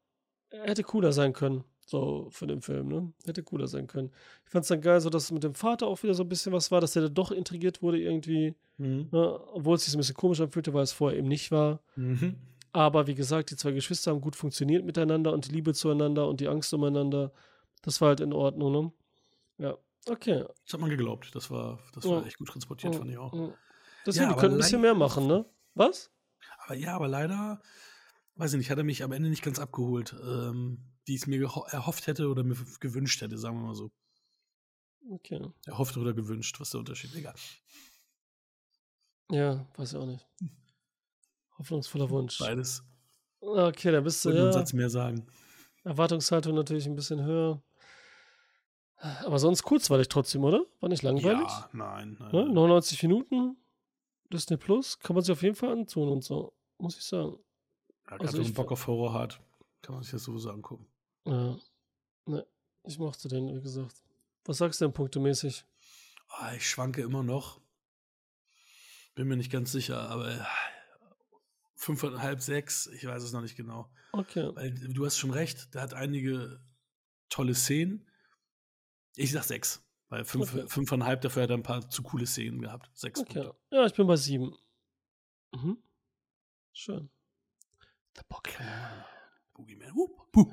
er hätte cooler sein können, so für den Film, ne? Hätte cooler sein können. Ich fand es dann geil, so dass mit dem Vater auch wieder so ein bisschen was war, dass der da doch intrigiert wurde irgendwie, Mhm. ne? Obwohl es sich so ein bisschen komisch anfühlte, weil es vorher eben nicht war. Mhm. Aber wie gesagt, die zwei Geschwister haben gut funktioniert miteinander und die Liebe zueinander und die Angst umeinander, das war halt in Ordnung, ne? Ja, okay. Das hat man geglaubt. Das war, das Ja. war echt gut transportiert, Ja, fand ich auch. ja. Deswegen, die aber könnten ein bisschen mehr machen, ne? Was? Aber ja, aber leider, weiß ich nicht, hat er mich am Ende nicht ganz abgeholt, ähm, wie ich es mir erhofft hätte oder mir gewünscht hätte, sagen wir mal so. Okay. Erhofft oder gewünscht, was der Unterschied? Egal. Ja, weiß ich auch nicht. Hoffnungsvoller Wunsch. Beides. Okay, da bist du Wollte nur einen ja. Satz mehr sagen. Erwartungshaltung natürlich ein bisschen höher. Aber sonst kurzweilig trotzdem, oder? War nicht langweilig? Ja, nein. nein, Ne? nein. 99 Minuten. Disney Plus. Kann man sich auf jeden Fall antun und so. Muss ich sagen. Ja, also wenn ich- man Bock auf Horror hat, kann man sich das sowieso angucken. Ja. Ne, ich mochte den, wie gesagt. Was sagst du denn punktemäßig? Ah, ich schwanke immer noch. Bin mir nicht ganz sicher, aber fünfeinhalb, sechs, ich weiß es noch nicht genau. Okay. Weil du hast schon recht, der hat einige tolle Szenen. Ich sag sechs, weil fünf, Okay. fünfeinhalb dafür hat er ein paar zu coole Szenen gehabt. Sechs Okay. Punkte. Ja, ich bin bei sieben. Mhm. Schön. The Pokémon. Boogeyman. Uh, puh.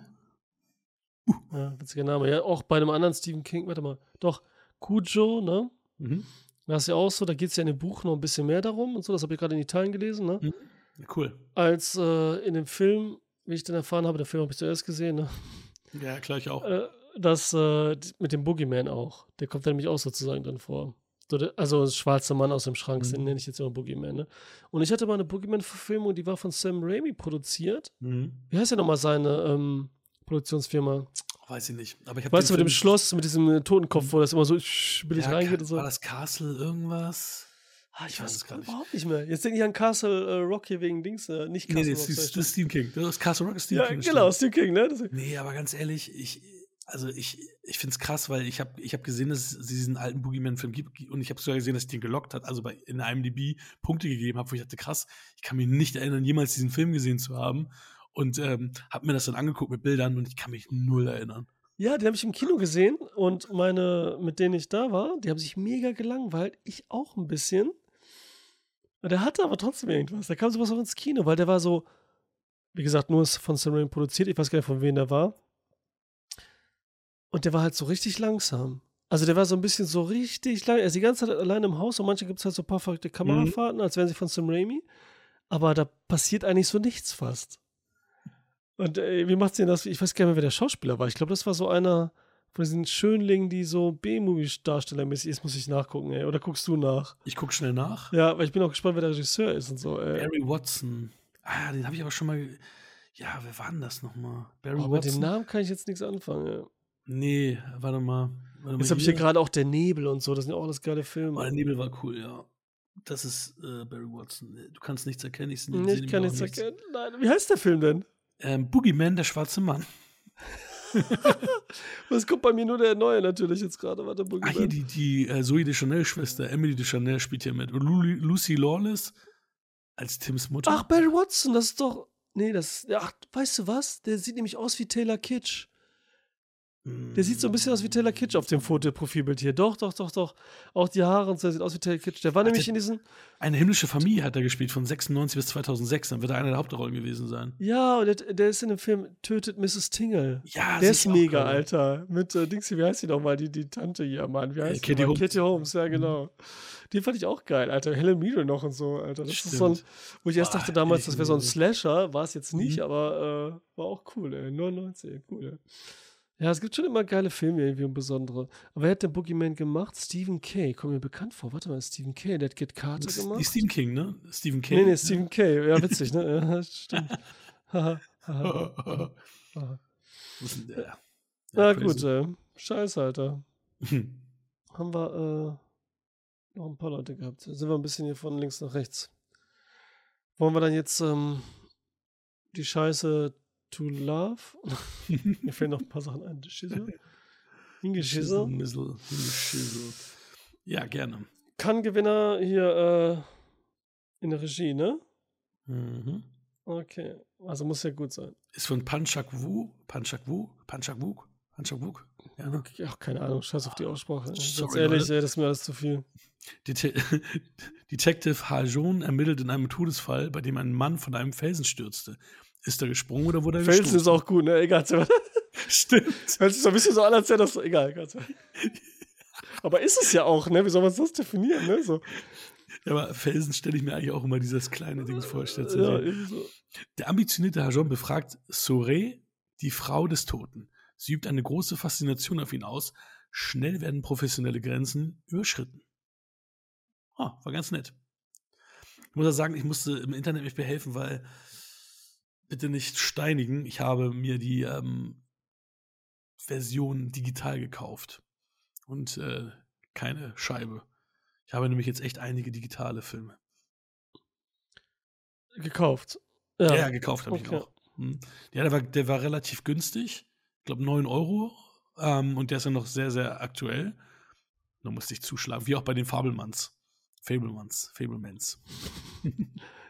Ja, witziger Name. Ja, auch bei einem anderen Stephen King, warte mal. Doch, Cujo, ne? Mhm. Das ist ja auch so, da geht es ja in dem Buch noch ein bisschen mehr darum und so, das habe ich gerade in Italien gelesen, ne? Mhm. Ja, cool. Als äh, in dem Film, wie ich dann erfahren habe, der Film habe ich zuerst gesehen, ne? Ja, klar, ich auch. Äh, dass äh, mit dem Boogeyman auch. Der kommt da nämlich auch sozusagen drin vor. Also das schwarze Mann aus dem Schrank, mhm. den nenne ich jetzt immer Boogeyman. Ne? Und ich hatte mal eine Boogeyman-Verfilmung, die war von Sam Raimi produziert. Mhm. Wie heißt ja nochmal seine ähm, Produktionsfirma? Weiß ich nicht. Aber ich weißt du, mit dem Schloss, mit diesem äh, Totenkopf, wo das immer so billig ja, reingeht und so. War das Castle irgendwas? Ah, ich, ich weiß es gar nicht. überhaupt nicht mehr. Jetzt denke ich an Castle äh, Rock hier wegen Dings. Äh, nicht Castle nee, nee, Rock. das ist Steve King. Das ist Castle Rock ist Steve ja, King. Ja, genau, Steve King, ne? Das nee, aber ganz ehrlich, ich, also ich, ich finde es krass, weil ich habe ich hab gesehen, dass es diesen alten Boogeyman-Film gibt und ich habe sogar gesehen, dass ich den gelockt hat, also bei, in IMDb Punkte gegeben habe, wo ich dachte, krass, ich kann mich nicht erinnern, jemals diesen Film gesehen zu haben und ähm, habe mir das dann angeguckt mit Bildern und ich kann mich null erinnern. Ja, den habe ich im Kino gesehen und meine, mit denen ich da war, die haben sich mega gelangweilt. Ich auch ein bisschen. Der hatte aber trotzdem irgendwas. Der kam sowas auch ins Kino, weil der war so, wie gesagt, nur von Sam produziert. Ich weiß gar nicht, von wem der war. Und der war halt so richtig langsam. Also der war so ein bisschen so richtig lang. Er ist die ganze Zeit allein im Haus und manche gibt es halt so ein paar verrückte Kamerafahrten, mhm. als wären sie von Sam Raimi. Aber da passiert eigentlich so nichts fast. Und ey, äh, wie macht sie denn das? Ich weiß gar nicht mehr, wer der Schauspieler war. Ich glaube, das war so einer von diesen Schönlingen, die so B-Movie-Darstellermäßig ist, muss ich nachgucken, ey. Oder guckst du nach? Ich guck schnell nach. Ja, weil ich bin auch gespannt, wer der Regisseur ist und so. Ey. Barry Watson. Ah, den habe ich aber schon mal. Ja, wer war denn das nochmal? Barry oh, Watson. Mit dem Namen kann ich jetzt nichts anfangen, ja. Nee, warte mal. Warte Jetzt habe ich hier gerade auch Der Nebel und so, das sind auch alles geile Filme. Oh, der Nebel war cool, ja. Das ist äh, Barry Watson. Du kannst nichts erkennen. Ich, nee, ich kann nichts erkennen. Nein, wie heißt der Film denn? Ähm, Boogeyman, der schwarze Mann. Was kommt bei mir nur der neue natürlich jetzt gerade? Warte, Boogeyman. Ah, hier die, die äh, Zoe de Chanel-Schwester, Emily de Chanel spielt hier mit. Und Lucy Lawless als Tims Mutter. Ach, Barry Watson, das ist doch. Nee, das. Ach, weißt du was? Der sieht nämlich aus wie Taylor Kitsch. Der sieht so ein bisschen aus wie Taylor Kitsch auf dem Fotoprofilbild hier. Doch, doch, doch, doch. Auch die Haare und so, der sieht aus wie Taylor Kitsch. Der war Ach, nämlich in diesen. Eine himmlische Familie hat er gespielt, von 96 bis 2006. Dann wird er einer der Hauptrollen gewesen sein. Ja, und der, der ist in dem Film Tötet Mrs. Tingle. Ja, Der ist mega, Alter. Mit äh, Dings, wie heißt die nochmal? Die, die Tante hier, Mann. Wie heißt äh, die? Holmes. Kitty Holmes, ja, genau. Mhm. Den fand ich auch geil, Alter. Helen Mirren noch und so, Alter. Das Stimmt. ist so ein, wo ich erst dachte damals, das wäre so ein Slasher. War es jetzt nicht, mhm. aber äh, war auch cool, ey. 99, cool, ey. Ja, es gibt schon immer geile Filme irgendwie und besondere. Aber wer hat den Boogeyman gemacht? Stephen Kay. Kommt mir bekannt vor. Warte mal, Stephen Kay, der hat Get Carter gemacht. Die Stephen King, ne? Stephen Kay. Nee, nee, Stephen Kay. Ja, witzig, ne? Ja, stimmt. Ja, gut, äh, Scheiße, Alter. Haben wir äh, noch ein paar Leute gehabt. Sind wir ein bisschen hier von links nach rechts. Wollen wir dann jetzt ähm, die Scheiße to Love. Mir fehlen noch ein paar Sachen ein. Schissel. Hingeschissel. Ja, gerne. Kann Gewinner hier äh, in der Regie, ne? Mhm. Okay. Also muss ja gut sein. Ist von Panchak Wu. Panchak Wu? Panchak Wu? Panchak Wu? Ja, ne? Ach, keine Ahnung. Scheiß auf die Aussprache. Sorry, Ganz ehrlich, ey, das ist mir alles zu viel. Det Detective Hajon ermittelt in einem Todesfall, bei dem ein Mann von einem Felsen stürzte. Ist er gesprungen oder wurde er Felsen gestoßen? ist auch gut, ne? Egal. Stimmt. Hört sich so ein bisschen so an, als wäre das. Egal. Aber ist es ja auch, ne? Wie soll man das definieren, ne? So. Ja, aber Felsen stelle ich mir eigentlich auch immer dieses kleine Ding vor. Ja, so. Der ambitionierte Hajon befragt Soré, die Frau des Toten. Sie übt eine große Faszination auf ihn aus. Schnell werden professionelle Grenzen überschritten. Oh, war ganz nett. Ich muss ja sagen, ich musste im Internet mich behelfen, weil bitte nicht steinigen. Ich habe mir die ähm, Version digital gekauft und äh, keine Scheibe. Ich habe nämlich jetzt echt einige digitale Filme. Gekauft. Ja, ja gekauft habe okay. ich auch. Hm. Ja, der war, der war relativ günstig. Ich glaube 9 Euro. Ähm, und der ist ja noch sehr, sehr aktuell. Da musste ich zuschlagen, wie auch bei den Fabelmanns. Fablemans, Fablemans.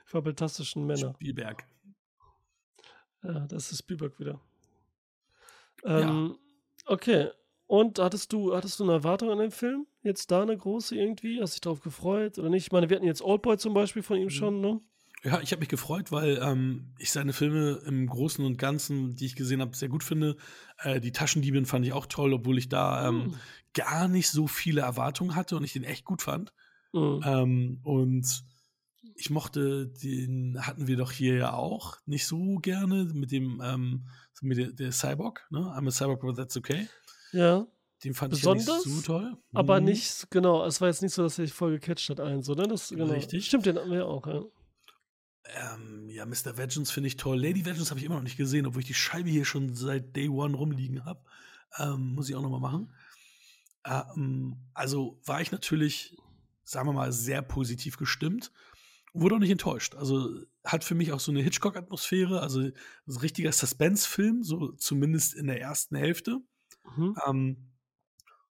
Fabeltastischen Männer. Spielberg. Ja, das ist Spielberg wieder. Ähm, ja. Okay. Und hattest du, hattest du eine Erwartung an den Film? Jetzt da eine große irgendwie? Hast du dich darauf gefreut oder nicht? Ich meine, wir hatten jetzt Oldboy zum Beispiel von ihm mhm. schon, ne? Ja, ich habe mich gefreut, weil ähm, ich seine Filme im Großen und Ganzen, die ich gesehen habe, sehr gut finde. Äh, die Taschendiebin fand ich auch toll, obwohl ich da ähm, mhm. gar nicht so viele Erwartungen hatte und ich den echt gut fand. Mhm. Und ich mochte den, hatten wir doch hier ja auch nicht so gerne mit dem, ähm, mit der, der Cyborg, ne? I'm a Cyborg, but that's okay. Ja. Den fand Besonders, ich ja nicht so toll. Aber Mhm. nicht, genau, es war jetzt nicht so, dass er sich voll gecatcht hat, eins, oder? Das, genau. Richtig. Stimmt, den hatten wir ja auch, ja. Ähm, ja, Mr. Vengeance finde ich toll. Lady Vengeance habe ich immer noch nicht gesehen, obwohl ich die Scheibe hier schon seit Day One rumliegen habe. Ähm, muss ich auch noch mal machen. Ähm, also war ich natürlich, sagen wir mal, sehr positiv gestimmt. Wurde auch nicht enttäuscht. Also hat für mich auch so eine Hitchcock-Atmosphäre, also ein richtiger Suspense-Film, so zumindest in der ersten Hälfte. Mhm. Ähm,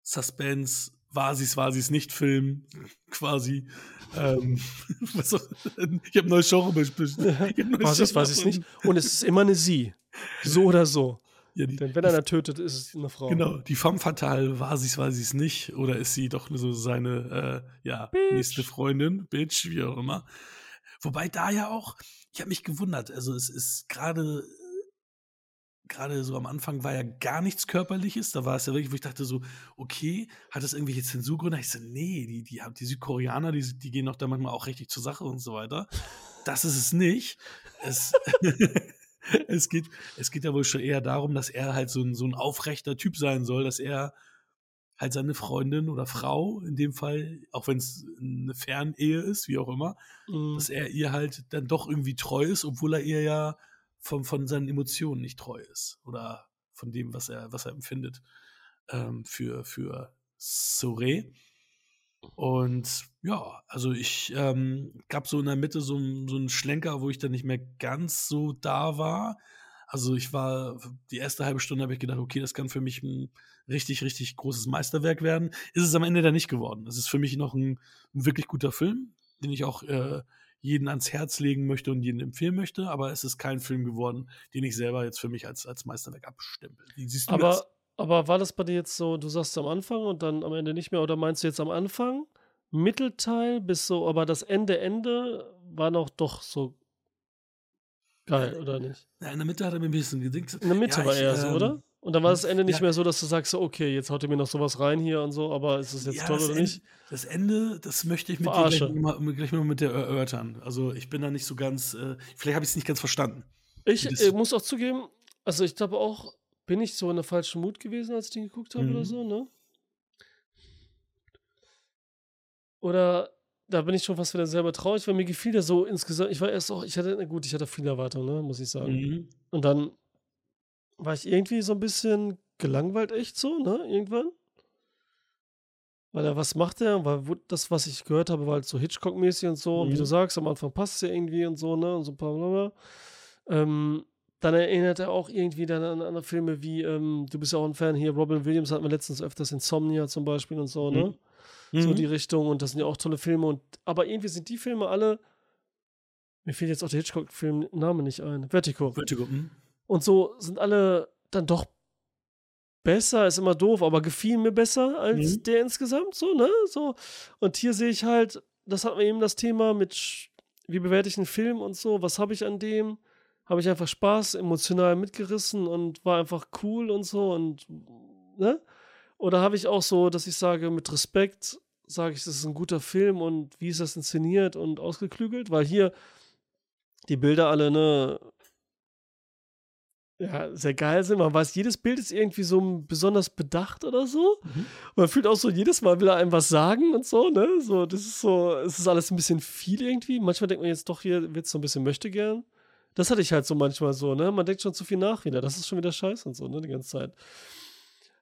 Suspense, war sie's, war sie's nicht Film, quasi. Ähm, was auch, ich habe ein neues Genre bestimmt. Was ist, weiß ich nicht. Und es ist immer eine Sie. So oder so. Ja, die, Denn wenn einer tötet, ist es eine Frau. Genau, die femme fatale, war sie's, war sie's nicht, oder ist sie doch so seine, äh, ja, Bitch. nächste Freundin, Bitch, wie auch immer. Wobei da ja auch, ich habe mich gewundert, also es ist gerade, gerade so am Anfang war ja gar nichts Körperliches, da war es ja wirklich, wo ich dachte so, okay, hat das irgendwelche Zensurgründe? Ich so, nee, die, die, die Südkoreaner, die, die gehen doch da manchmal auch richtig zur Sache und so weiter. Das ist es nicht. Es, es, geht, es geht ja wohl schon eher darum, dass er halt so ein, so ein aufrechter Typ sein soll, dass er halt seine Freundin oder Frau, in dem Fall, auch wenn es eine Fernehe ist, wie auch immer, Mhm. dass er ihr halt dann doch irgendwie treu ist, obwohl er ihr ja von, von seinen Emotionen nicht treu ist. Oder von dem, was er, was er empfindet ähm, für, für Soré. Und ja, also ich ähm, gab so in der Mitte so, einen- so einen Schlenker, wo ich dann nicht mehr ganz so da war. Also ich war, die erste halbe Stunde habe ich gedacht, okay, das kann für mich ein richtig, richtig großes Meisterwerk werden. Ist es am Ende dann nicht geworden. Es ist für mich noch ein, ein wirklich guter Film, den ich auch äh, jeden ans Herz legen möchte und jeden empfehlen möchte, aber es ist kein Film geworden, den ich selber jetzt für mich als, als Meisterwerk abstempel. Siehst du das? Aber, aber war das bei dir jetzt so, du sagst am Anfang und dann am Ende nicht mehr, oder meinst du jetzt am Anfang, Mittelteil bis so, aber das Ende, Ende war noch doch so geil, oder nicht? Ja, in der Mitte hat er mir ein bisschen gedingt. In der Mitte Ja, war ich, so, ähm, oder? Und dann war das Ende nicht ja. mehr so, dass du sagst, okay, jetzt haut ihr mir noch sowas rein hier und so, aber ist es jetzt Ja, toll oder Ende- nicht? Das Ende, das möchte ich mit dir Verarsche. gleich mal, gleich mal mit dir erörtern. Also ich bin da nicht so ganz, äh, vielleicht habe ich es nicht ganz verstanden. Ich äh, muss auch zugeben, also ich glaube auch, bin ich so in der falschen Mut gewesen, als ich den geguckt habe oder Mhm. so, ne? Oder da bin ich schon fast wieder selber traurig, weil mir gefiel der so insgesamt. Ich war erst auch, ich hatte, na gut, ich hatte viele Erwartungen, ne, muss ich sagen. Mhm. Und dann war ich irgendwie so ein bisschen gelangweilt, echt so, ne, irgendwann. Weil er, was macht er? Weil das, was ich gehört habe, war halt so Hitchcock-mäßig und so. Und wie Mhm. du sagst, am Anfang passt es ja irgendwie und so, ne? Und so ein paar Blablabla. Ähm, dann erinnert er auch irgendwie dann an andere Filme wie, ähm, du bist ja auch ein Fan hier, Robin Williams hatten wir letztens öfters Insomnia zum Beispiel und so, ne? So Mhm. die Richtung und das sind ja auch tolle Filme. Und, aber irgendwie sind die Filme alle, mir fehlt jetzt auch der Hitchcock-Film-Name nicht ein, Vertigo. Vertigo. mhm. Und so sind alle dann doch besser, ist immer doof, aber gefielen mir besser als Mhm. der insgesamt, so, ne? So. Und hier sehe ich halt, das hat mir eben das Thema mit, wie bewerte ich einen Film und so, was habe ich an dem? Habe ich einfach Spaß, emotional mitgerissen und war einfach cool und so und, ne? Oder habe ich auch so, dass ich sage, mit Respekt, sage ich, das ist ein guter Film und wie ist das inszeniert und ausgeklügelt? Weil hier die Bilder alle, ne, ja, sehr geil sind. Man weiß, jedes Bild ist irgendwie so besonders bedacht oder so. Mhm. Man fühlt auch so, jedes Mal will er einem was sagen und so, ne? So, das ist so, es ist alles ein bisschen viel irgendwie. Manchmal denkt man jetzt doch, hier wird es so ein bisschen möchte gern. Das hatte ich halt so manchmal so, ne? Man denkt schon zu viel nach wieder. Das ist schon wieder scheiße und so, ne? Die ganze Zeit.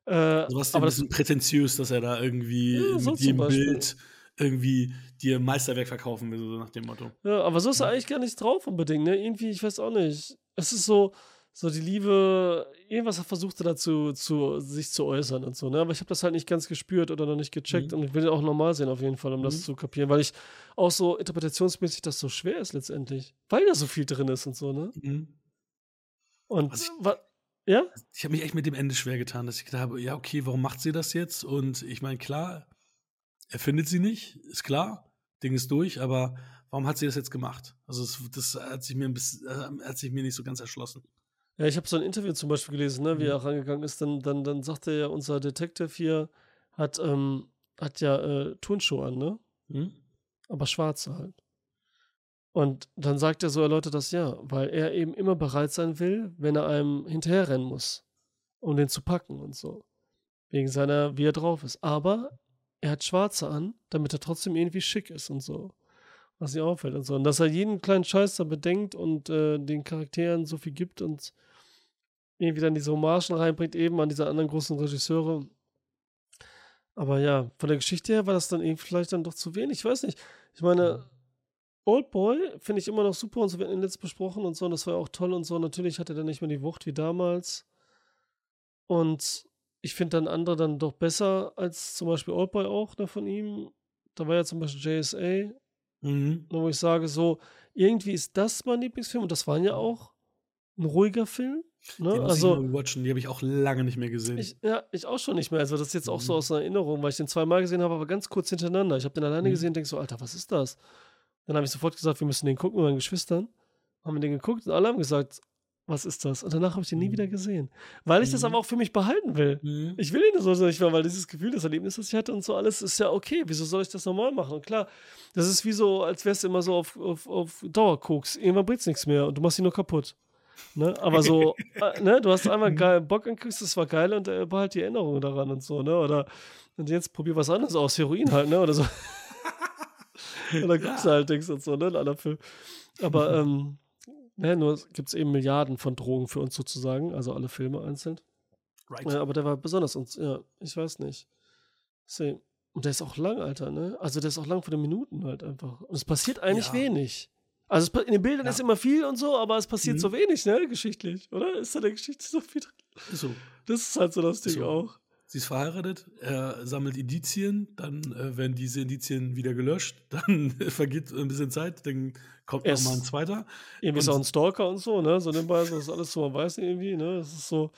Äh, Also was ein aber das, bisschen prätentiös, dass er da irgendwie Ja, mit jedem. Bild irgendwie dir Meisterwerk verkaufen will, so nach dem Motto. Ja, aber so ist er eigentlich gar nicht drauf unbedingt, ne? Irgendwie, ich weiß auch nicht. Es ist so, so die Liebe, irgendwas versucht er dazu, zu, sich zu äußern und so, ne? Aber ich habe das halt nicht ganz gespürt oder noch nicht gecheckt Mhm. und ich will auch normal sehen auf jeden Fall, um das Mhm. zu kapieren, weil ich auch so interpretationsmäßig das so schwer ist letztendlich. Weil da so viel drin ist und so, ne? Mhm. Und Was ich- wa- ja? Ich habe mich echt mit dem Ende schwer getan, dass ich gedacht habe, ja, okay, warum macht sie das jetzt? Und ich meine, klar, er findet sie nicht, ist klar, Ding ist durch, aber warum hat sie das jetzt gemacht? Also das, das hat sich mir ein bisschen, äh, hat sich mir nicht so ganz erschlossen. Ja, ich habe so ein Interview zum Beispiel gelesen, ne, wie Mhm. er rangegangen ist. Dann, dann, dann sagte ja, unser Detective hier hat, ähm, hat ja äh, Turnschuhe an, ne? Hm? aber schwarze halt. Und dann sagt er so, erläutert das ja, weil er eben immer bereit sein will, wenn er einem hinterherrennen muss, um den zu packen und so. Wegen seiner, wie er drauf ist. Aber er hat Schwarze an, damit er trotzdem irgendwie schick ist und so. Was ihm auffällt und so. Und dass er jeden kleinen Scheiß da bedenkt und äh, den Charakteren so viel gibt und irgendwie dann diese Hommagen reinbringt, eben an diese anderen großen Regisseure. Aber ja, von der Geschichte her war das dann irgendwie vielleicht dann doch zu wenig. Ich weiß nicht. Ich meine, Oldboy finde ich immer noch super und so wird in letztes besprochen und so. Und das war ja auch toll und so. Natürlich hat er dann nicht mehr die Wucht wie damals. Und ich finde dann andere dann doch besser als zum Beispiel Oldboy auch ne, von ihm. Da war ja zum Beispiel JSA, Mhm. wo ich sage, so, irgendwie ist das mein Lieblingsfilm und das war ja auch ein ruhiger Film. Ne? Den muss Also, ich watchen, die habe ich auch lange nicht mehr gesehen. ich, ja, ich auch schon nicht mehr. Also, das ist jetzt auch so Mhm. aus der Erinnerung, weil ich den zweimal gesehen habe, aber ganz kurz hintereinander. Ich habe den alleine Mhm. gesehen und denke so, Alter, was ist das? Dann habe ich sofort gesagt, wir müssen den gucken mit meinen Geschwistern. Haben wir den geguckt und alle haben gesagt, was ist das? Und danach habe ich den nie Mhm. wieder gesehen. Weil ich das Mhm. aber auch für mich behalten will. Mhm. Ich will ihn so nicht mehr, weil dieses Gefühl, das Erlebnis, das ich hatte und so alles, ist ja okay. Wieso soll ich das normal machen? Und klar, das ist wie so, als wärst du immer so auf, auf, auf Dauerkoks. Irgendwann bringt's nichts mehr und du machst ihn nur kaputt. Ne? Aber so, äh, ne, du hast einmal geil Bock angekriegt, das war geil und äh, behalt die Erinnerung daran und so, ne? Oder und jetzt probier was anderes aus, Heroin halt, ne? Oder so. Oder guckst du halt Dings und so, ne? In aller Film. Aber, ähm, ne, nur gibt es eben Milliarden von Drogen für uns sozusagen, also alle Filme einzeln. Right. Ja, aber der war besonders uns, ja, ich weiß nicht. See. Und der ist auch lang, Alter, ne? Also der ist auch lang von den Minuten halt einfach. Und es passiert eigentlich Ja. wenig. Also es, in den Bildern Ja. ist immer viel und so, aber es passiert Mhm. so wenig, ne? Geschichtlich, oder? Ist da der Geschichte so viel drin? So. Das ist halt so das Ding So. auch. Sie ist verheiratet, er sammelt Indizien, dann äh, werden diese Indizien wieder gelöscht, dann vergeht ein bisschen Zeit, dann kommt noch Es- mal ein zweiter. Irgendwie ist Und- auch ein Stalker und so, ne? So nebenbei, so ist alles so, man weiß irgendwie, ne? Das ist so,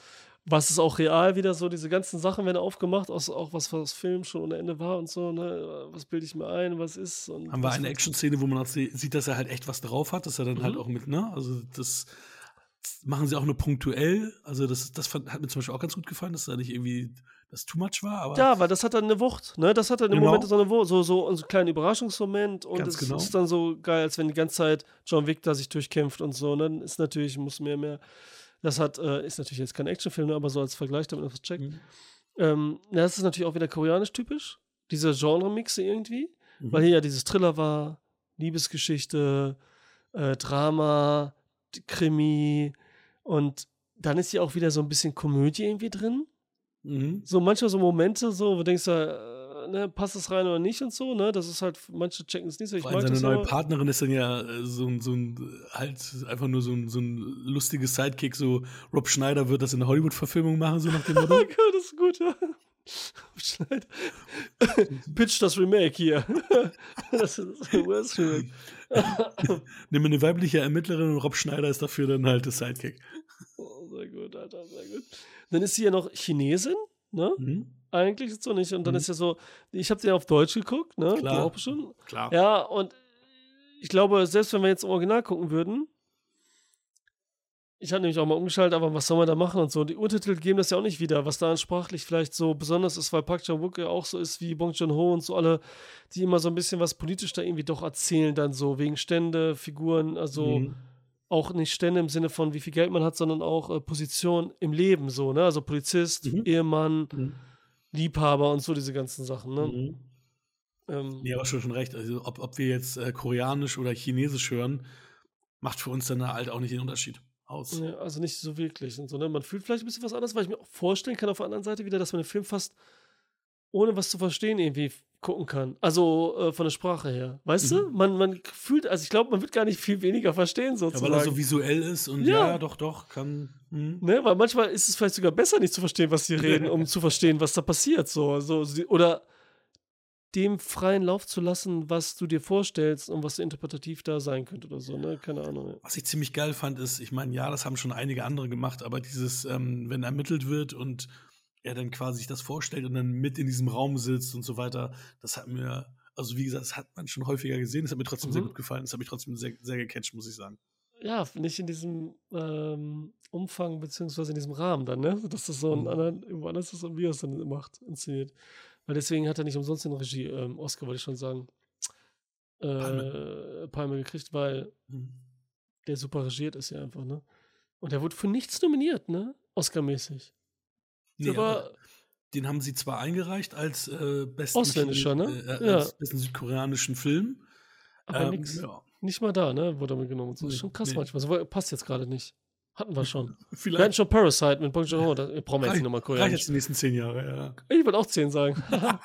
was ist auch real wieder so, diese ganzen Sachen werden aufgemacht, aus, auch was das Film schon ohne Ende war und so, ne? Was bilde ich mir ein, was ist und Haben wir eine Action-Szene, wo man auch sieht, dass er halt echt was drauf hat, dass er dann halt Mhm. auch mit, ne? Also das machen sie auch nur punktuell. Also das, das fand, hat mir zum Beispiel auch ganz gut gefallen, dass da nicht irgendwie das too much war, aber Ja, weil das hat dann eine Wucht, ne? Das hat dann im Genau. Moment so eine Wucht, so, so, einen kleinen Überraschungsmoment und Ganz es genau. ist dann so geil, als wenn die ganze Zeit John Wick da sich durchkämpft und so. Und dann ist natürlich, muss mehr, mehr. Das hat, äh, ist natürlich jetzt kein Actionfilm, ne, aber so als Vergleich, damit man das checkt. Mhm. Ähm, ja, das ist natürlich auch wieder koreanisch typisch, diese Genre-Mixe irgendwie, Mhm. weil hier ja dieses Thriller war, Liebesgeschichte, äh, Drama, Krimi und dann ist hier auch wieder so ein bisschen Komödie irgendwie drin Mhm. so manchmal so Momente, so, wo du denkst, äh, ne, passt das rein oder nicht und so, ne? Das ist halt, manche checken es nicht so. Ich Vor allem seine neue aber. Partnerin ist dann ja äh, so ein, so ein halt einfach nur so ein, so ein lustiges Sidekick, so Rob Schneider wird das in der Hollywood-Verfilmung machen, so nach dem Oh Motto. Gott, das ist gut, ja. Schneid. Pitch das Remake hier. das ist US Remake. Nimm eine weibliche Ermittlerin und Rob Schneider ist dafür dann halt das Sidekick. Oh, sehr gut, Alter, sehr gut. Dann ist sie ja noch Chinesin, ne? Mhm. Eigentlich ist so nicht. Und dann Mhm. ist ja so, ich habe den auf Deutsch geguckt, ne? Klar. Auch schon. Klar. Ja, und ich glaube, selbst wenn wir jetzt im Original gucken würden, ich hatte nämlich auch mal umgeschaltet, aber was soll man da machen und so. Die Untertitel geben das ja auch nicht wieder, was da sprachlich vielleicht so besonders ist, weil Park Chan-wook ja auch so ist wie Bong Joon-ho und so alle, die immer so ein bisschen was politisch da irgendwie doch erzählen dann so, wegen Stände, Figuren, also Mhm. Auch nicht Stände im Sinne von wie viel Geld man hat, sondern auch äh, Position im Leben so, ne? Also Polizist, Mhm. Ehemann, Mhm. Liebhaber und so diese ganzen Sachen, ne? Mhm. Ähm, Ja, aber schon, schon recht. Also, ob, ob wir jetzt äh, Koreanisch oder Chinesisch hören, macht für uns dann halt auch nicht den Unterschied aus. Ja, also nicht so wirklich und so, ne? Man fühlt vielleicht ein bisschen was anderes, weil ich mir auch vorstellen kann auf der anderen Seite wieder, dass man den Film fast ohne was zu verstehen irgendwie gucken kann. Also äh, von der Sprache her. Weißt du? Mhm. Man, man fühlt, also ich glaube, man wird gar nicht viel weniger verstehen Ja, sozusagen. weil er so visuell ist und Ja. ja, doch, doch, kann. Mhm. Ne, weil manchmal ist es vielleicht sogar besser, nicht zu verstehen, was sie reden, um zu verstehen, was da passiert. So, so, sie- oder dem freien Lauf zu lassen, was du dir vorstellst und was interpretativ da sein könnte oder so, ne? Keine Ahnung. Ja. Was ich ziemlich geil fand, ist, ich meine, ja, das haben schon einige andere gemacht, aber dieses, ähm, wenn ermittelt wird und er dann quasi sich das vorstellt und dann mit in diesem Raum sitzt und so weiter, das hat mir, also wie gesagt, das hat man schon häufiger gesehen, das hat mir trotzdem sehr Mhm. gut gefallen, das hat mich trotzdem sehr, sehr gecatcht, muss ich sagen. ja, nicht in diesem ähm, Umfang beziehungsweise in diesem Rahmen dann, ne? Dass das so ein Mhm. anderen, irgendwo anders ist und wie er es dann macht, inszeniert. Weil deswegen hat er nicht umsonst den Regie-Oscar, wollte ich schon sagen, äh, Palme. Palme. gekriegt, weil Mhm. der super regiert ist ja einfach, ne? Und er wurde für nichts nominiert, ne? Oscar-mäßig. Nee, aber den haben sie zwar eingereicht als äh, besten, Ausländischer, ne? äh, Ja. als besten südkoreanischen Film. Aber Ähm, nix. ja. Nicht mal da, ne? Wurde damit genommen. Ist Nee, schon krass nee. manchmal. So, passt jetzt gerade nicht. Hatten wir schon. Wir hatten Vielleicht schon Parasite mit Bong Joon-ho. Da brauchen wir jetzt reicht, nicht nochmal reicht koreanisch. jetzt die nächsten zehn Jahre, ja. Ich würde auch 10 sagen.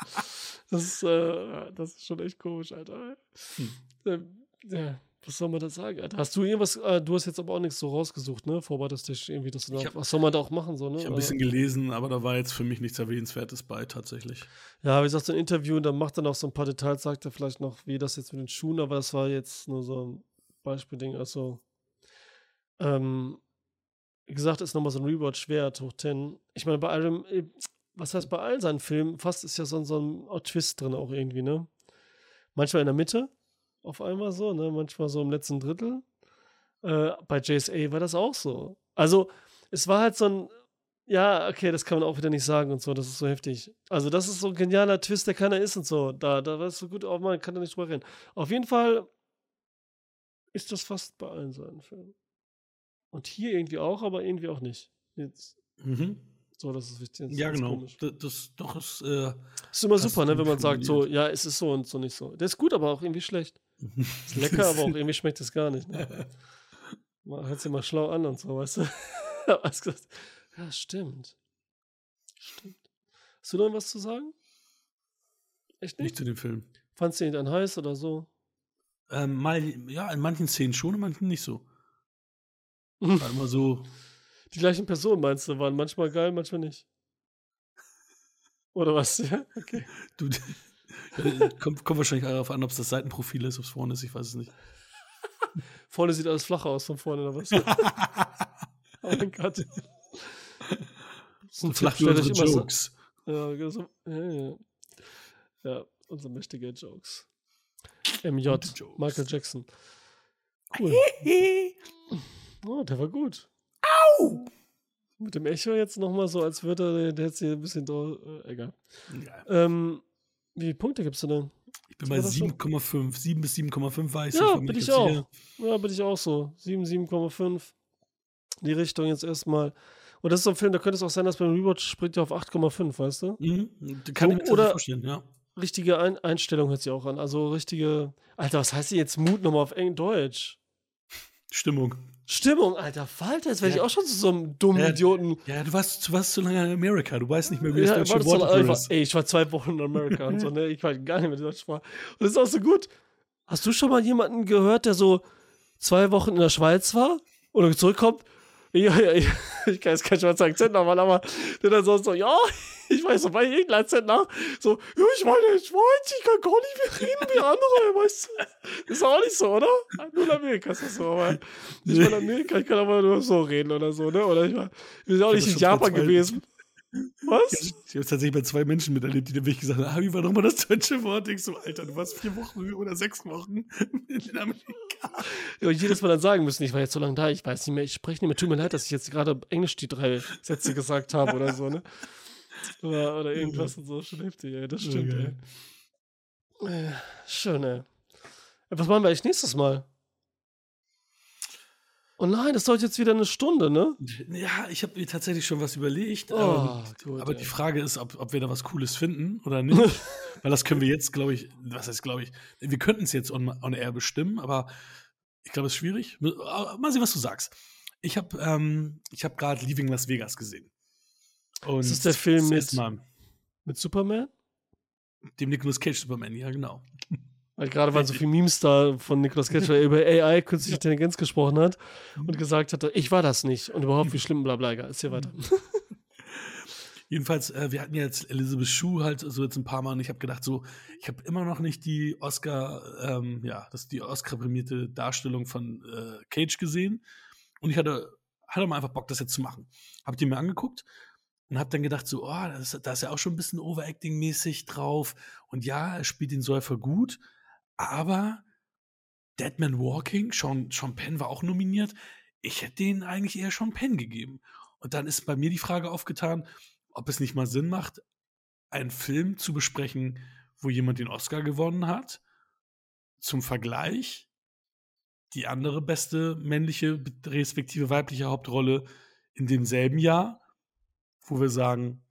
das, ist, äh, das ist schon echt komisch, Alter. Hm. Ähm, ja, was soll man da sagen, Alter? Hast du irgendwas, äh, du hast jetzt aber auch nichts so rausgesucht, ne? Vorbereitest dich irgendwie, dass du da, hab- was soll man da auch machen, so, ne? Ich habe ein bisschen gelesen, aber da war jetzt für mich nichts Erwähnenswertes bei, tatsächlich. Ja, wie gesagt, so ein Interview und dann macht er noch so ein paar Details, sagt er vielleicht noch, wie das jetzt mit den Schuhen, aber das war jetzt nur so ein Beispielding. Also, ähm, wie gesagt, ist nochmal so ein Rewatch wert, hoch 10. Ich meine, bei allem, äh, was heißt bei allen seinen Filmen, fast ist ja so, ein- so ein Twist drin auch irgendwie, ne? Manchmal in der Mitte, auf einmal so, ne? Manchmal so im letzten Drittel. Äh, bei JSA war das auch so. Also, es war halt so ein, ja, okay, das kann man auch wieder nicht sagen und so, das ist so heftig. Also, das ist so ein genialer Twist, der keiner ist und so. Da, da war es so gut, auch man kann da nicht drüber reden. Auf jeden Fall ist das fast bei allen seinen Filmen. Und hier irgendwie auch, aber irgendwie auch nicht. Jetzt, Mhm. so, das ist wichtig. Das Ja, genau. komisch. Das, das doch ist. Äh, Ist immer super, ne, wenn man sagt, so, ja, es ist so und so nicht so. Der ist gut, aber auch irgendwie schlecht. Ist lecker, aber auch irgendwie schmeckt es gar nicht. Ne? Man hört sich mal schlau an und so, weißt du? Ja, stimmt. Stimmt. Hast du noch was zu sagen? Echt nicht nicht? zu dem Film. Fandst du ihn dann heiß oder so? Ähm, mal, ja, in manchen Szenen schon, in manchen nicht so. War immer so. Die gleichen Personen meinst du, waren manchmal geil, manchmal nicht. Oder was? Ja, okay. Du, kommt, kommt wahrscheinlich darauf an, ob es das Seitenprofil ist, ob es vorne ist, ich weiß es nicht. Vorne sieht alles flacher aus von vorne, oder was? oh mein Gott. Ein Flach wie unsere immer so- Jokes. Ja, so, ja, ja. ja, unsere mächtige Jokes. MJ, Jokes. Michael Jackson. Cool. Oh, der war gut. Au! Mit dem Echo jetzt nochmal so, als würde er, der hätte sich ein bisschen äh, egal. Ja, Ähm, wie viele Punkte gibst du denn? ich bin war bei das schon? 7,5. 7 bis 7,5 weiß Ja, ich. bin mich ich auch. hier. Ja, bin ich auch so. 7, 7,5. Die Richtung jetzt erstmal. Und das ist so ein Film, da könnte es auch sein, dass beim Rewatch springt ja auf 8,5, weißt du? Mhm. Kann So, ich mir oder- vorstellen, ja. Richtige Ein Einstellung hört sich auch an. Also richtige. Alter, was heißt hier jetzt Mut nochmal auf eng Deutsch? Stimmung. Stimmung, alter Falter, jetzt werde ich auch schon zu so einem dummen Ja, Idioten. Ja, du warst, du warst zu lange in Amerika. Du weißt nicht mehr, wie das Ja, deutsche Wort so einfach, ey, ich war zwei Wochen in Amerika und so, ne? Ich war gar nicht mehr in der Sprache. Und das ist auch so gut. Hast du schon mal jemanden gehört, der so zwei Wochen in der Schweiz war und zurückkommt? Ja, ja, ja, ich kann jetzt keinen Schweizer Akzent machen, aber der dann so, so, ja, ich weiß so bei irgendeinem Akzent nach, so, ja, ich meine, in der Schweiz, ich kann gar nicht mehr reden wie andere, weißt du? Ist auch nicht so, oder? Nur in Amerika ist das so, aber ich in Amerika, ich kann aber nur so reden oder so, ne? Oder ich war, wir sind auch Ich nicht in Japan gewesen. Was? Ich habe es tatsächlich bei zwei Menschen miterlebt, die dann wirklich gesagt haben, ah, wie war nochmal das deutsche Wort? Ich so, Alter, du warst vier Wochen oder sechs Wochen in Amerika. Ja, und jedes Mal dann sagen müssen, ich war jetzt so lange da, ich weiß nicht mehr, ich spreche nicht mehr, tut mir leid, dass ich jetzt gerade Englisch die drei Sätze gesagt habe oder so, ne? Oder, oder irgendwas und so, schon heftig, ey, das stimmt, geil. ey. Äh, Schön, ey. Äh, Was machen wir eigentlich nächstes Mal? Oh nein, das dauert jetzt wieder eine Stunde, ne? Ja, ich habe mir tatsächlich schon was überlegt. Oh, ähm, gut, aber die Frage ist, ob, ob wir da was Cooles finden oder nicht. Weil das können wir jetzt, glaube ich, was heißt, glaube ich, wir könnten es jetzt on, on air bestimmen, aber ich glaube, es ist schwierig. Aber Mal sehen, was du sagst. Ich habe ähm, ich hab gerade Leaving Las Vegas gesehen. Und Ist das der Film mit- Mit Superman? dem Nicolas Cage Superman, ja, genau. Weil gerade waren so viele Memes da von Nicolas der über AI, künstliche Intelligenz gesprochen hat Mhm. und gesagt hat, ich war das nicht und überhaupt wie schlimm, bla bla, egal, ist hier weiter. Jedenfalls, äh, wir hatten ja jetzt Elizabeth Shue halt so jetzt ein paar Mal und ich habe gedacht, so, ich habe immer noch nicht die Oscar, ähm, ja, das die Oscar-prämierte Darstellung von äh, Cage gesehen und ich hatte, hatte mal einfach Bock, das jetzt zu machen. Hab die mir angeguckt und hab dann gedacht, so, oh, da ist ja auch schon ein bisschen Overacting-mäßig drauf und ja, er spielt den Säufer gut, aber Dead Man Walking, Sean, Sean Penn war auch nominiert. Ich hätte denen eigentlich eher Sean Penn gegeben. Und dann ist bei mir die Frage aufgetan, ob es nicht mal Sinn macht, einen Film zu besprechen, wo jemand den Oscar gewonnen hat. Zum Vergleich die andere beste männliche respektive weibliche Hauptrolle in demselben Jahr, wo wir sagen,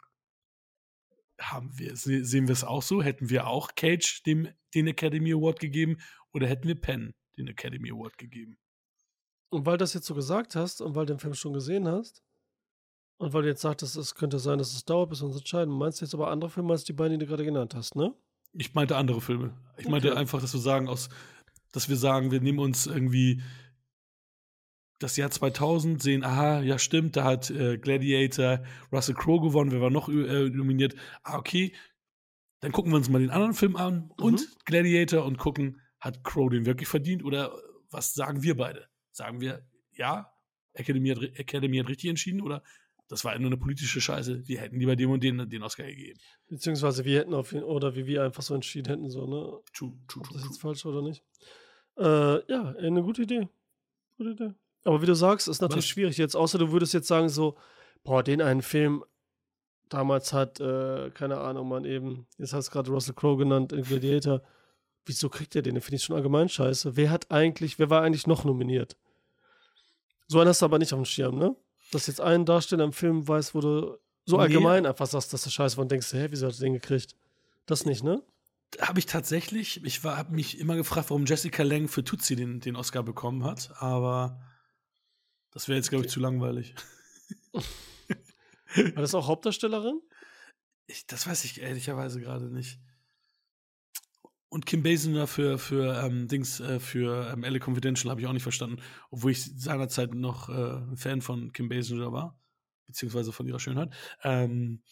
haben wir, se- sehen wir es auch so? Hätten wir auch Cage dem, den Academy Award gegeben oder hätten wir Penn den Academy Award gegeben? Und weil du das jetzt so gesagt hast und weil du den Film schon gesehen hast und weil du jetzt sagtest, es könnte sein, dass es dauert, bis wir uns entscheiden, meinst du jetzt aber andere Filme als die beiden, die du gerade genannt hast, ne? Ich meinte andere Filme. Ich meinte Okay. einfach, dass wir sagen, aus, dass wir sagen, wir nehmen uns irgendwie das Jahr 2000, sehen, aha, ja stimmt, da hat äh, Gladiator Russell Crowe gewonnen, wer war noch äh, nominiert? Ah, okay. Dann gucken wir uns mal den anderen Film an und Gladiator und gucken, hat Crowe den wirklich verdient oder was sagen wir beide? Sagen wir, ja, Academy hat, Academy hat richtig entschieden oder das war nur eine politische Scheiße, wir hätten lieber dem und den den Oscar gegeben. Beziehungsweise wir hätten auf jeden oder wie wir einfach so entschieden hätten, so, ne? True, true, Ob das true. jetzt falsch oder nicht. Äh, ja, eine gute Idee. Gute Idee. Aber wie du sagst, ist natürlich Was? schwierig jetzt, außer du würdest jetzt sagen, so, boah, den einen Film damals hat, äh, keine Ahnung, man eben, jetzt hast du gerade Russell Crowe genannt, in Gladiator. Wieso kriegt er den? Den finde ich schon allgemein scheiße. Wer hat eigentlich, wer war eigentlich noch nominiert? So einen hast du aber nicht auf dem Schirm, ne? Dass jetzt ein Darsteller im Film weiß, wo du so Nee. allgemein einfach sagst, dass der scheiße war und denkst, hä, wieso hat er den gekriegt? Das nicht, ne? habe ich tatsächlich, ich habe mich immer gefragt, warum Jessica Lange für Tutsi den, den Oscar bekommen hat, aber das wäre jetzt, glaube ich, zu langweilig. War das auch Hauptdarstellerin? Ich, das weiß ich ehrlicherweise gerade nicht. Und Kim Basinger für, für ähm, Dings, äh, für ähm, LA Confidential habe ich auch nicht verstanden, obwohl ich seinerzeit noch äh, ein Fan von Kim Basinger war, beziehungsweise von ihrer Schönheit. Ähm,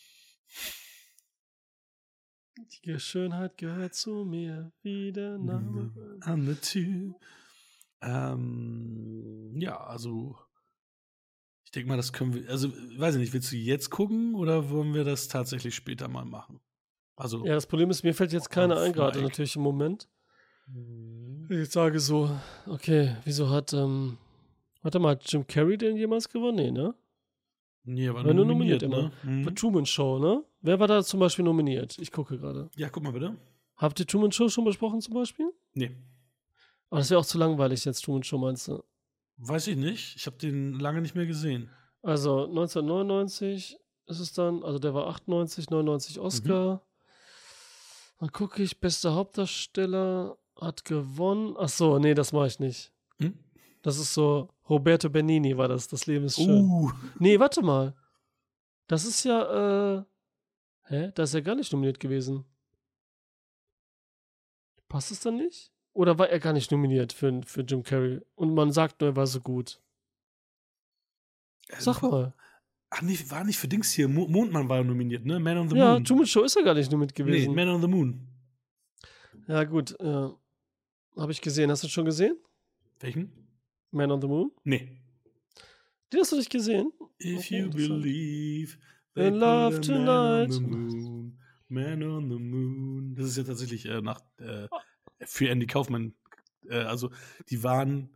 Die Schönheit gehört zu mir, wie der Name. an der Tür. Ähm, ja, also ich denke mal, das können wir, also weiß ich nicht, willst du jetzt gucken oder wollen wir das tatsächlich später mal machen? Also, Ja, das Problem ist, mir fällt jetzt keiner ein, gerade natürlich im Moment. Mhm. Ich sage so, okay, wieso hat, ähm, warte mal, hat Jim Carrey den jemals gewonnen? Nee, ne? nee, aber War nur nur nominiert, nominiert ne? Mhm. Für Truman Show, ne? Wer war da zum Beispiel nominiert? Ich gucke gerade. Ja, guck mal bitte. Habt ihr Truman Show schon besprochen zum Beispiel? Nee, Aber das wäre auch zu langweilig jetzt, Truman Show meinst du? Weiß ich nicht. Ich habe den lange nicht mehr gesehen. Also 1999 ist es dann, also der war 98, 99 Oscar. Dann gucke ich, bester Hauptdarsteller hat gewonnen. Ach so, nee, das mache ich nicht. Hm? Das ist so, Roberto Benini war das, das Leben ist schön. Uh, Nee, warte mal. Das ist ja, äh, hä? Da ist er gar nicht nominiert gewesen. Passt es dann nicht? Oder war er gar nicht nominiert für, für Jim Carrey? Und man sagt nur, er war so gut. Sag mal. Ach nee, war nicht für Dings hier. Mo Mondmann war nominiert, ne? Man on the Ja, Moon. Truman Show ist er gar nicht nominiert nee, gewesen. Man on the Moon. ja, gut. Ja. Habe ich gesehen. Hast du schon gesehen? Welchen? Man on the Moon? Nee. Den hast du nicht gesehen? If Okay, you believe In love a man on tonight. the moon, man on the moon. Das ist ja tatsächlich äh, nach, äh, für Andy Kaufman. Äh, also die waren,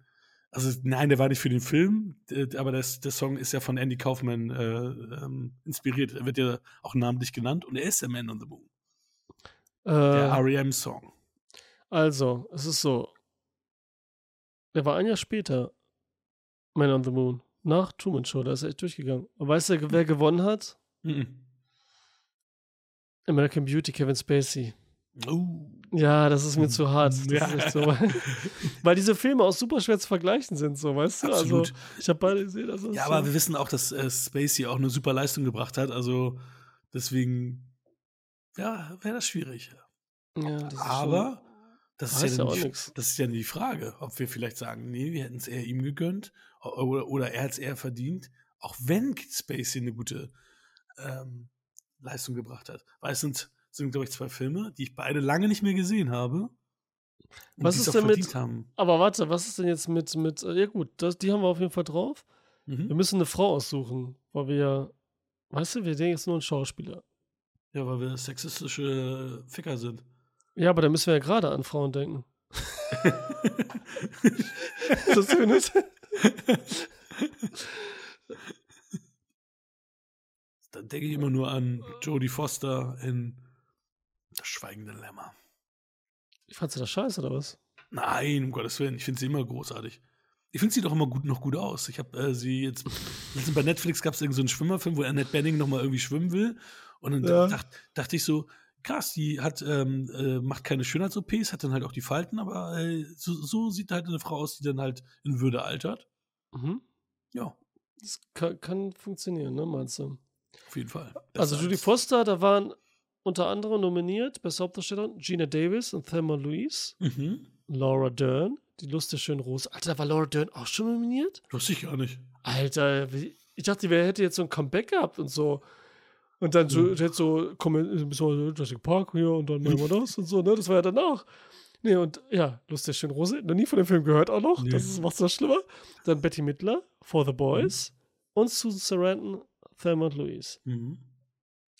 also nein, der war nicht für den Film, äh, aber das, der Song ist ja von Andy Kaufman äh, ähm, inspiriert. Er wird ja auch namentlich genannt und er ist der Man on the Moon. Der Äh, R.E.M.-Song. also, es ist so. Der war ein Jahr später Man on the Moon. Nach Truman Show, da ist er echt durchgegangen. Und weißt du, wer gewonnen hat? Mhm. American Beauty, Kevin Spacey. Uh. Ja, das ist mir zu hart. Ja. so. Weil diese Filme auch super schwer zu vergleichen sind, so, weißt du? Absolut. Also, ich habe beide gesehen. Also Ja, so. aber wir wissen auch, dass äh, Spacey auch eine super Leistung gebracht hat. Also deswegen, ja, wäre das schwierig. ja, das Aber das ist, ja die, das ist ja die Frage, ob wir vielleicht sagen, nee, wir hätten es eher ihm gegönnt oder, oder er hat es eher verdient, auch wenn Spacey eine gute ähm, Leistung gebracht hat. Weil es sind, sind glaube ich, zwei Filme, die ich beide lange nicht mehr gesehen habe. Was ist denn mit- haben. Aber warte, was ist denn jetzt mit, mit äh, ja gut, das, die haben wir auf jeden Fall drauf. Wir Mhm. müssen eine Frau aussuchen, weil wir weißt du, wir denken jetzt nur an Schauspieler. Ja, weil wir sexistische Ficker sind. Ja, aber da müssen wir ja gerade an Frauen denken. Ist das zumindest? Dann denke ich immer nur an Jodie Foster in Das schweigende Lämmer. Fandst du das scheiße oder was? Nein, um Gottes Willen, ich finde sie immer großartig. Ich finde sie doch immer gut, noch gut aus. Ich habe äh, sie jetzt, letztens bei Netflix gab es irgendeinen so einen Schwimmerfilm, wo Annette Benning nochmal irgendwie schwimmen will. Und dann Ja. dacht, dachte ich so, krass, die hat, ähm, äh, macht keine Schönheits-OPs, hat dann halt auch die Falten, aber äh, so, so sieht halt eine Frau aus, die dann halt in Würde altert. Mhm. Ja, Das kann, kann funktionieren, ne, meinst du? auf jeden Fall. Also Besser Judy als- Foster, da waren unter anderem nominiert beste Hauptdarstellerin Gina Davis und Thelma Louise, Mhm. Laura Dern, die lustige schöne Rose. Alter, da war Laura Dern auch schon nominiert? Wusste ich gar nicht. Alter, ich dachte, wer hätte jetzt so ein Comeback gehabt und so. Und dann so, Mhm. hätte so, komm, so Jurassic Park hier und dann machen wir das und so, ne? Das war ja danach. Nee, und ja, lustig, schön Rose. Noch nie von dem Film gehört auch noch. Nee. Das ist- macht's noch schlimmer. Dann Betty Midler, For the Boys und Susan Sarandon, Thelma und Louise. Mhm.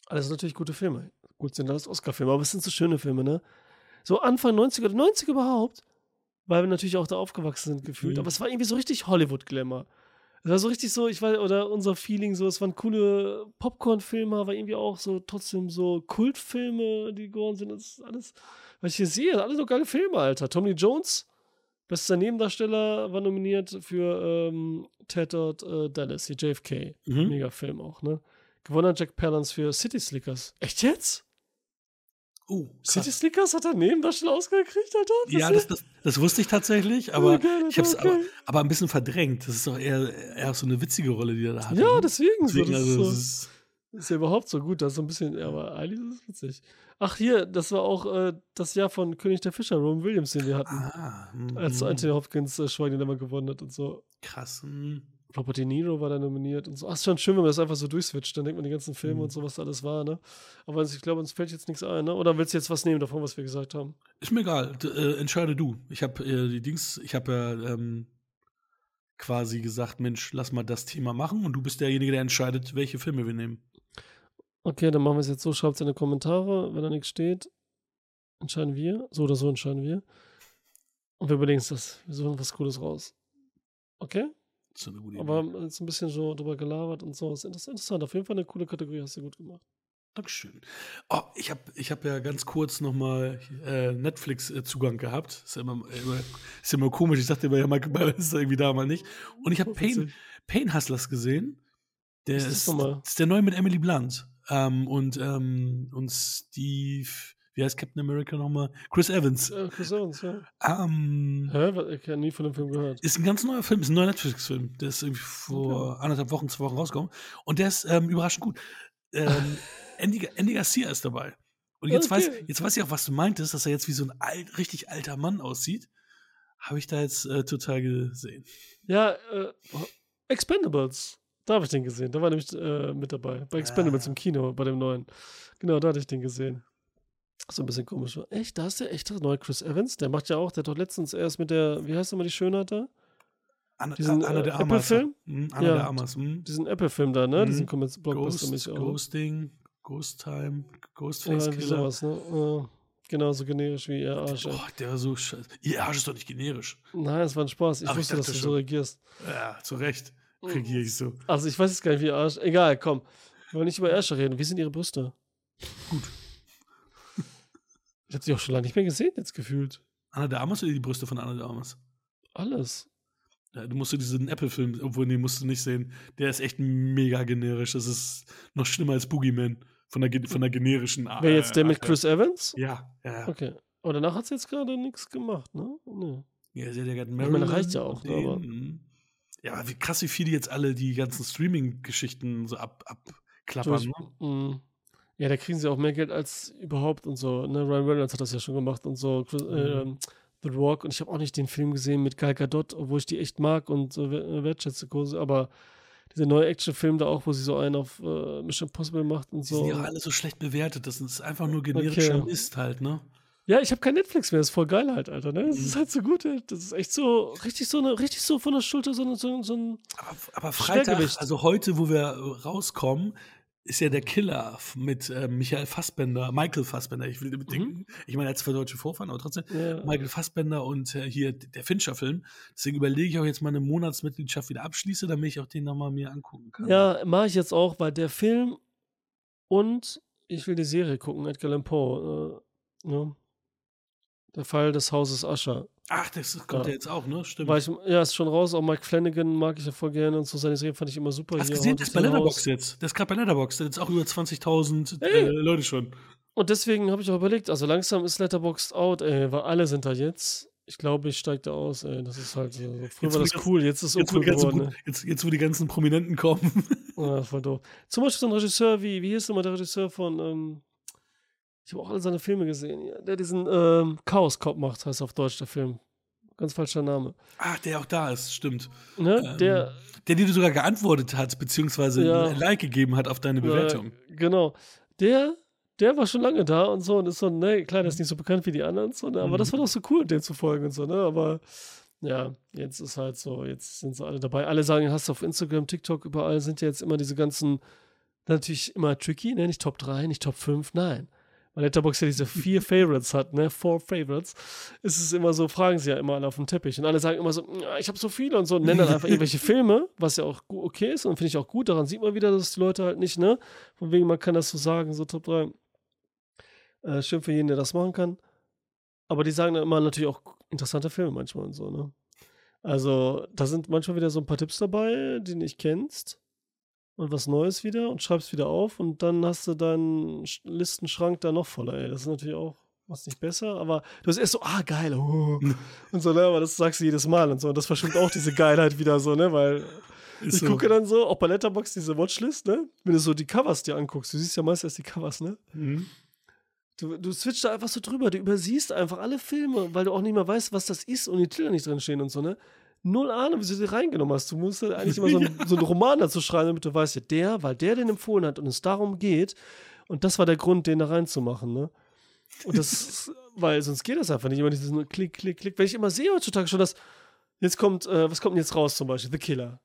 Alles natürlich gute Filme. Gut sind alles Oscar-Filme, aber es sind so schöne Filme, ne? So Anfang 90er oder 90er überhaupt, weil wir natürlich auch da aufgewachsen sind gefühlt. Mhm. Aber es war irgendwie so richtig Hollywood-Glamour. Es war so richtig so, ich weiß, oder unser Feeling so, es waren coole Popcorn-Filme, aber irgendwie auch so trotzdem so Kultfilme, die geworden sind. Das ist alles, was ich hier sehe, alle so geile Filme, Alter. Tommy Jones, bester Nebendarsteller, war nominiert für ähm, Tattered äh, Dallas, hier JFK. Mhm. Mega Film auch, ne? Gewonnen hat Jack Palance für City Slickers. Echt jetzt? Oh, City. Slickers hat er Nebendarsteller ausgekriegt, Alter? Ja, ist- das, das, das wusste ich tatsächlich, aber geil, ich habe es okay. aber, aber ein bisschen verdrängt. Das ist doch eher, eher so eine witzige Rolle, die er da hat. ja, ne? deswegen, so, Deswegen, das, also, ist, das so, ist, ja überhaupt so gut, das ist so ein bisschen, ja, aber eigentlich ist es witzig. Ach, hier, das war auch äh, das Jahr von König der Fischer, Robin Williams, den wir hatten. ah, mhm. Als Anthony Hopkins äh, Schwein den immer gewonnen hat und so. krass. mhm. Robert De Niro war da nominiert und so. Ach, ist schon schön, wenn man das einfach so durchswitcht. Dann denkt man die ganzen Filme Mhm. und so, was da alles war, ne? Aber ich glaube, uns fällt jetzt nichts ein, ne? Oder willst du jetzt was nehmen davon, was wir gesagt haben? Ist mir egal. D äh, entscheide du. Ich habe äh, die Dings, ich habe ja ähm, quasi gesagt, Mensch, lass mal das Thema machen und du bist derjenige, der entscheidet, welche Filme wir nehmen. Okay, dann machen wir es jetzt so. Schreibt es in die Kommentare. Wenn da nichts steht, entscheiden wir. So oder so entscheiden wir. Und wir überlegen uns das. Wir suchen was Cooles raus. Okay? Ist eine gute Aber Idee. jetzt ein bisschen so drüber gelabert und so. Das ist inter- interessant. Auf jeden Fall eine coole Kategorie. Hast du gut gemacht. Dankeschön. Oh, ich habe ich hab ja ganz kurz nochmal äh, Netflix-Zugang gehabt. Ist ja immer, immer, ist ja immer komisch. Ich dachte immer, ja, mal, ist irgendwie da, mal nicht. Und ich habe Oh, Pain. Pain Hustlers gesehen. Der ist ist, ist der neue mit Emily Blunt. Ähm, und, ähm, und Steve, wie heißt Captain America nochmal? Chris Evans. Ja, Chris Evans, ja. Ähm, Hä? Ich habe nie von dem Film gehört. ist ein ganz neuer Film, ist ein neuer Netflix-Film. Der ist irgendwie vor anderthalb Wochen, zwei Wochen rausgekommen. Und der ist ähm, überraschend gut. Ähm, Andy, Andy Garcia ist dabei. Und jetzt, Okay. weiß, jetzt weiß ich auch, was du meintest, dass er jetzt wie so ein alt, richtig alter Mann aussieht. Habe ich da jetzt äh, total gesehen. Ja, äh, Expendables. Da habe ich den gesehen. Da war nämlich äh, mit dabei. Bei Expendables Ah. im Kino, bei dem neuen. Genau, da hatte ich den gesehen. So ein bisschen komisch. Echt? Da ist der echte neue Chris Evans? Der macht ja auch, der hat doch letztens erst mit der, wie heißt nochmal die Schönheit da? Anna, Diesen, Anna äh, der Amas. Apple-Film? Mhm, Anna Ja, der Amas. Mhm. Diesen Apple-Film da, ne? Mhm. Diesen Comments blockbuster Ghost, auch. Ghosting, Ghost Time, Ghostface Killer. sowas, ne? Äh, genauso generisch wie ihr Arsch. Boah, der war so scheiße. Ihr Arsch ist doch nicht generisch. Nein, es war ein Spaß. Ich Ach, ich wusste, dass du dachte so schon. reagierst. Ja, zu Recht. Regiere ich so. Also ich weiß jetzt gar nicht, wie ihr Arsch. Egal, komm. Wir wollen nicht über Ärsche reden. Wie sind ihre Brüste? Gut. Ich habe sie auch schon lange nicht mehr gesehen, jetzt gefühlt. Anna der Amas oder die Brüste von Anna der Amas? Alles. Ja, du musst diesen Apple-Film, obwohl, nee, musst du nicht sehen. Der ist echt mega generisch. Das ist noch schlimmer als Boogeyman. Von der, von der generischen Art. Wer jetzt der mit Chris Evans? Ja, ja. Okay. Aber danach hat sie jetzt gerade nichts gemacht, ne? Nee. Ja, sie hat ja gerade meine, Marilyn reicht ja auch, ne, aber- Ja, wie krass, wie viele jetzt alle die ganzen Streaming-Geschichten so ab, abklappern. Ne? Ja, da kriegen sie auch mehr Geld als überhaupt und so. Ne? Ryan Reynolds hat das ja schon gemacht und so. Chris, Mhm. ähm, The Rock. Und ich habe auch nicht den Film gesehen mit Gal Gadot, obwohl ich die echt mag und äh, wer- wertschätze. Aber dieser neue Actionfilm da auch, wo sie so einen auf äh, Mission Impossible macht und Die so. sind ja auch alle so schlecht bewertet. Das ist einfach nur generischer Okay. Mist halt, ne? Ja, ich habe kein Netflix mehr, das ist voll geil halt, Alter. Ne? Das Mhm. ist halt so gut, ey. das ist echt so, richtig so eine, richtig so von der Schulter, so, eine- so, so ein. Aber, aber Freitag, also heute, wo wir äh, rauskommen, ist ja der Killer mit äh, Michael Fassbender, Michael Fassbender, ich will damit Mhm. denken, ich meine, er hat zwar deutsche Vorfahren, aber trotzdem, Ja. Michael Fassbender und äh, hier der Fincher-Film. Deswegen überlege ich auch jetzt mal eine Monatsmitgliedschaft wieder abschließe, damit ich auch den nochmal mir angucken kann. Ja, mache ich jetzt auch, weil der Film und ich will die Serie gucken, Edgar Allan Poe. Äh, ne? Der Fall des Hauses Usher. Ach, das kommt ja, Ja. jetzt auch, ne? Stimmt. Weil ich, ja, ist schon raus. Auch Mike Flanagan mag ich ja voll gerne und so. Seine Serie fand ich immer super. Hast du Hier, gesehen, der ist bei. Letterboxd jetzt. Der ist gerade bei Letterboxd. Der ist auch über 20.000 äh. Leute schon. Und deswegen habe ich auch überlegt, also langsam ist Letterboxd out, ey, weil alle sind da jetzt. Ich glaube, ich steige da aus, ey. Das ist halt so. Früher Jetzt, war das ganzen- cool, jetzt ist es Jetzt uncool geworden. Pro- jetzt, jetzt, wo die ganzen Prominenten kommen. Ja, voll doof. Zum Beispiel so ein Regisseur wie, wie hieß nochmal der Regisseur von, ähm, ich habe auch alle seine Filme gesehen, ja, der diesen ähm, Chaos Cop macht, heißt auf Deutsch der Film. Ganz falscher Name. Ach, der auch da ist, stimmt. Ne? Ähm, der, Der, dir sogar geantwortet hat, beziehungsweise Ja. ein Like gegeben hat auf deine Bewertung. Äh, genau. Der, der war schon lange da und so und ist so, ne, klar, der ist nicht so bekannt wie die anderen, so, ne, aber das Mhm. war doch so cool, dem zu folgen und so, ne, aber ja, jetzt ist halt so, jetzt sind sie alle dabei. Alle sagen, hast du auf Instagram, TikTok, überall sind ja jetzt immer diese ganzen, natürlich immer tricky, ne, nicht Top 3, nicht Top 5, nein. Weil Letterboxd ja diese vier Favorites hat, ne, four Favorites, ist es immer so, fragen sie ja immer alle auf dem Teppich und alle sagen immer so, "Ja, ich habe so viele und so, und nennen dann einfach irgendwelche Filme, was ja auch okay ist und finde ich auch gut, daran sieht man wieder, dass die Leute halt nicht, ne, von wegen, man kann das so sagen, so Top 3. Äh, schön für jeden, der das machen kann. Aber die sagen dann immer natürlich auch interessante Filme manchmal und so, ne? Also, da sind manchmal wieder so ein paar Tipps dabei, die du nicht kennst. Und was Neues wieder und schreibst wieder auf und dann hast du deinen Sch- Listenschrank da noch voller, ey. Das ist natürlich auch was nicht besser, aber du hast erst so, ah, geil, oh. und so, ne, aber das sagst du jedes Mal und so. Und das verschwimmt auch diese Geilheit wieder so, ne, weil Ist ich so. gucke dann so, auch bei Letterboxd diese Watchlist, ne, wenn du so die Covers dir anguckst, du siehst ja meist erst die Covers, ne, Mhm. Du, du switcht da einfach so drüber, du übersiehst einfach alle Filme, weil du auch nicht mehr weißt, was das ist und die Titel nicht drin stehen und so, ne? Null Ahnung, wie du die reingenommen hast. Du musst halt eigentlich immer so, einen, so einen Roman dazu schreiben, damit du weißt, ja, der, weil der den empfohlen hat und es darum geht. Und das war der Grund, den da reinzumachen, ne? Und das, weil sonst geht das einfach nicht. Immer dieses nur Klick, Klick, Klick. Wenn ich immer sehe heutzutage schon, dass jetzt kommt, äh, was kommt denn jetzt raus zum Beispiel? The Killer.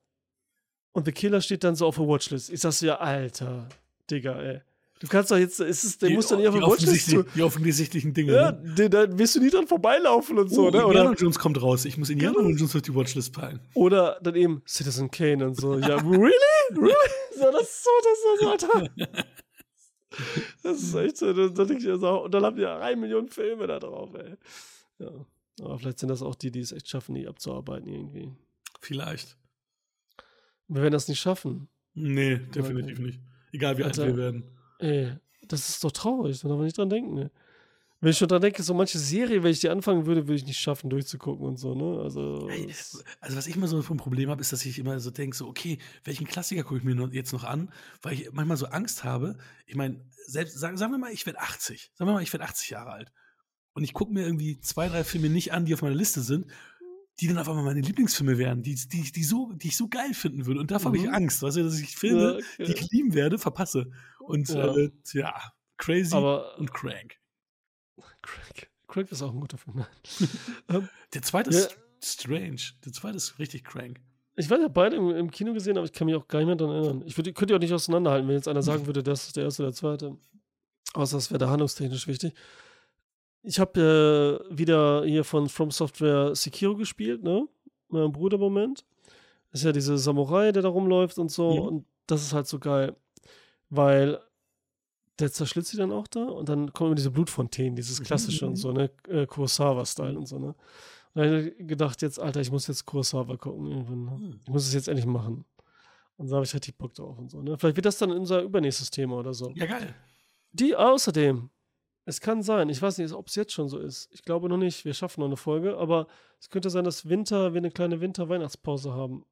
Und The Killer steht dann so auf der Watchlist. Ich sag so, ja, Alter, Digga, ey. Du kannst doch jetzt, ist es, der Die- muss doch nicht auf die der Watchlist. Die offensichtlichen Dinge. Ja, ne? da wirst du nie dran vorbeilaufen und so, oh, ne? Indiana Oder, Jones kommt raus. Ich muss Indiana Genau. Jones auf die Watchlist packen. oder dann eben Citizen Kane und so. Ja, really? Really? So, das ist so, das ist so, Alter. Das ist echt so. Da, da ich mir so, und dann haben die ja eine Million Filme da drauf, ey. Ja. Aber vielleicht sind das auch die, die es echt schaffen, die abzuarbeiten irgendwie. Vielleicht. Wir werden das nicht schaffen. Nee, definitiv nicht. Egal wie alt Alter. wir werden. Ey, das ist doch traurig, da darf man nicht dran denken, ne? Wenn ich schon dran denke, so manche Serie, wenn ich die anfangen würde, würde ich nicht schaffen, durchzugucken und so, ne? Also. Ey, es- Also was ich immer so für ein Problem habe, ist, dass ich immer so denke, so okay, welchen Klassiker gucke ich mir jetzt noch an, weil ich manchmal so Angst habe. Ich meine, selbst sagen, sagen wir mal, ich werde 80. Sagen wir mal, ich werde 80 Jahre alt. Und ich gucke mir irgendwie zwei, drei Filme nicht an, die auf meiner Liste sind, die dann auf einmal meine Lieblingsfilme wären, die, die, die, so, die ich so geil finden würde. Und davor habe ich Mhm. Angst, weißt du, dass ich Filme, Ja, okay. die ich lieben werde, verpasse. Und Ja. äh, ja, crazy Aber und crank. Craig. Craig ist auch ein guter Film. Ähm, Der zweite Ja. ist strange. Der zweite ist richtig crank. ich weiß ja beide im, im Kino gesehen, aber ich kann mich auch gar nicht mehr daran erinnern. Ich würde, könnte die auch nicht auseinanderhalten, wenn jetzt einer sagen würde, das ist der erste oder der zweite. Außer das wäre da handlungstechnisch wichtig. Ich habe äh, wieder hier von From Software Sekiro gespielt, ne? Mit meinem Bruder im Moment. Das ist ja diese Samurai, der da rumläuft und so. Mhm. Und das ist halt so geil. Weil der zerschlitzt sie dann auch da und dann kommen immer diese Blutfontänen, dieses klassische und so, ne? Äh, Kurosawa-Style und so, ne? Und dann habe ich gedacht, jetzt, Alter, ich muss jetzt Kurosawa gucken irgendwann. Ne? Hm. Ich muss es jetzt endlich machen. Und da habe ich richtig Bock drauf und so, ne? Vielleicht wird das dann unser übernächstes Thema oder so. Ja, geil. Die außerdem, es kann sein, ich weiß nicht, ob es jetzt schon so ist. Ich glaube noch nicht, wir schaffen noch eine Folge, aber es könnte sein, dass Winter, wir eine kleine Winter-Weihnachtspause haben.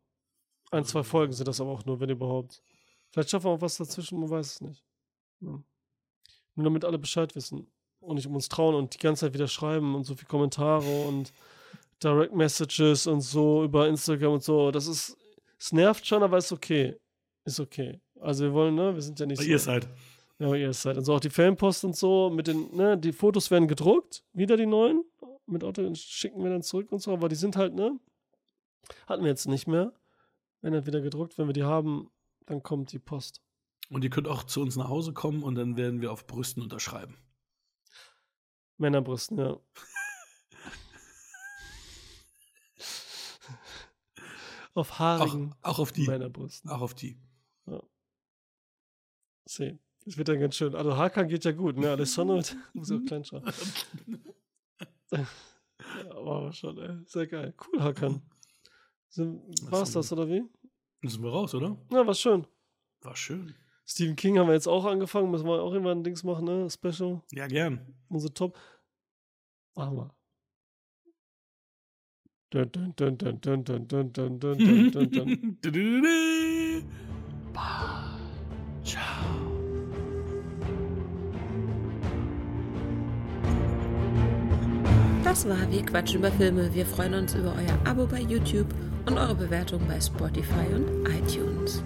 Ein, zwei Folgen sind das aber auch nur, wenn überhaupt. Vielleicht schaffen wir auch was dazwischen, man weiß es nicht. Ja. Nur damit alle Bescheid wissen und nicht um uns trauen und die ganze Zeit wieder schreiben und so viele Kommentare und Direct Messages und so über Instagram und so. Das ist, es nervt schon, aber ist okay. Ist okay. Also wir wollen, ne, wir sind ja nicht so. Ihr seid. Ja, aber ihr seid. Also auch die Fanpost und so, mit den, ne, die Fotos werden gedruckt, wieder die neuen, mit Auto und schicken wir dann zurück und so, aber die sind halt, ne, hatten wir jetzt nicht mehr. Werden dann wieder gedruckt, wenn wir die haben, dann kommt die Post. Und ihr könnt auch zu uns nach Hause kommen und dann werden wir auf Brüsten unterschreiben. Männerbrüsten, ja. auf Auch, haarigen auch auf die. Männerbrüsten. Auch auf die. Sehen. Das wird dann ganz schön. Also Hakan geht ja gut, ne? Alessandro muss auch klein schreiben. aber schon, ey. Sehr geil. Cool, Hakan. Das war's das, oder wie? Dann sind wir raus, oder? Ja, war schön. War schön. Stephen King haben wir jetzt auch angefangen. Müssen wir auch irgendwann ein Dings machen, ne? Special. Ja, gern. Unsere Top. Machen wir. Dun, dun, dun, dun, dun, dun, dun, dun, dun, dun, dun, Das war Wir quatschen über Filme. Wir freuen uns über euer Abo bei YouTube und eure Bewertung bei Spotify und iTunes.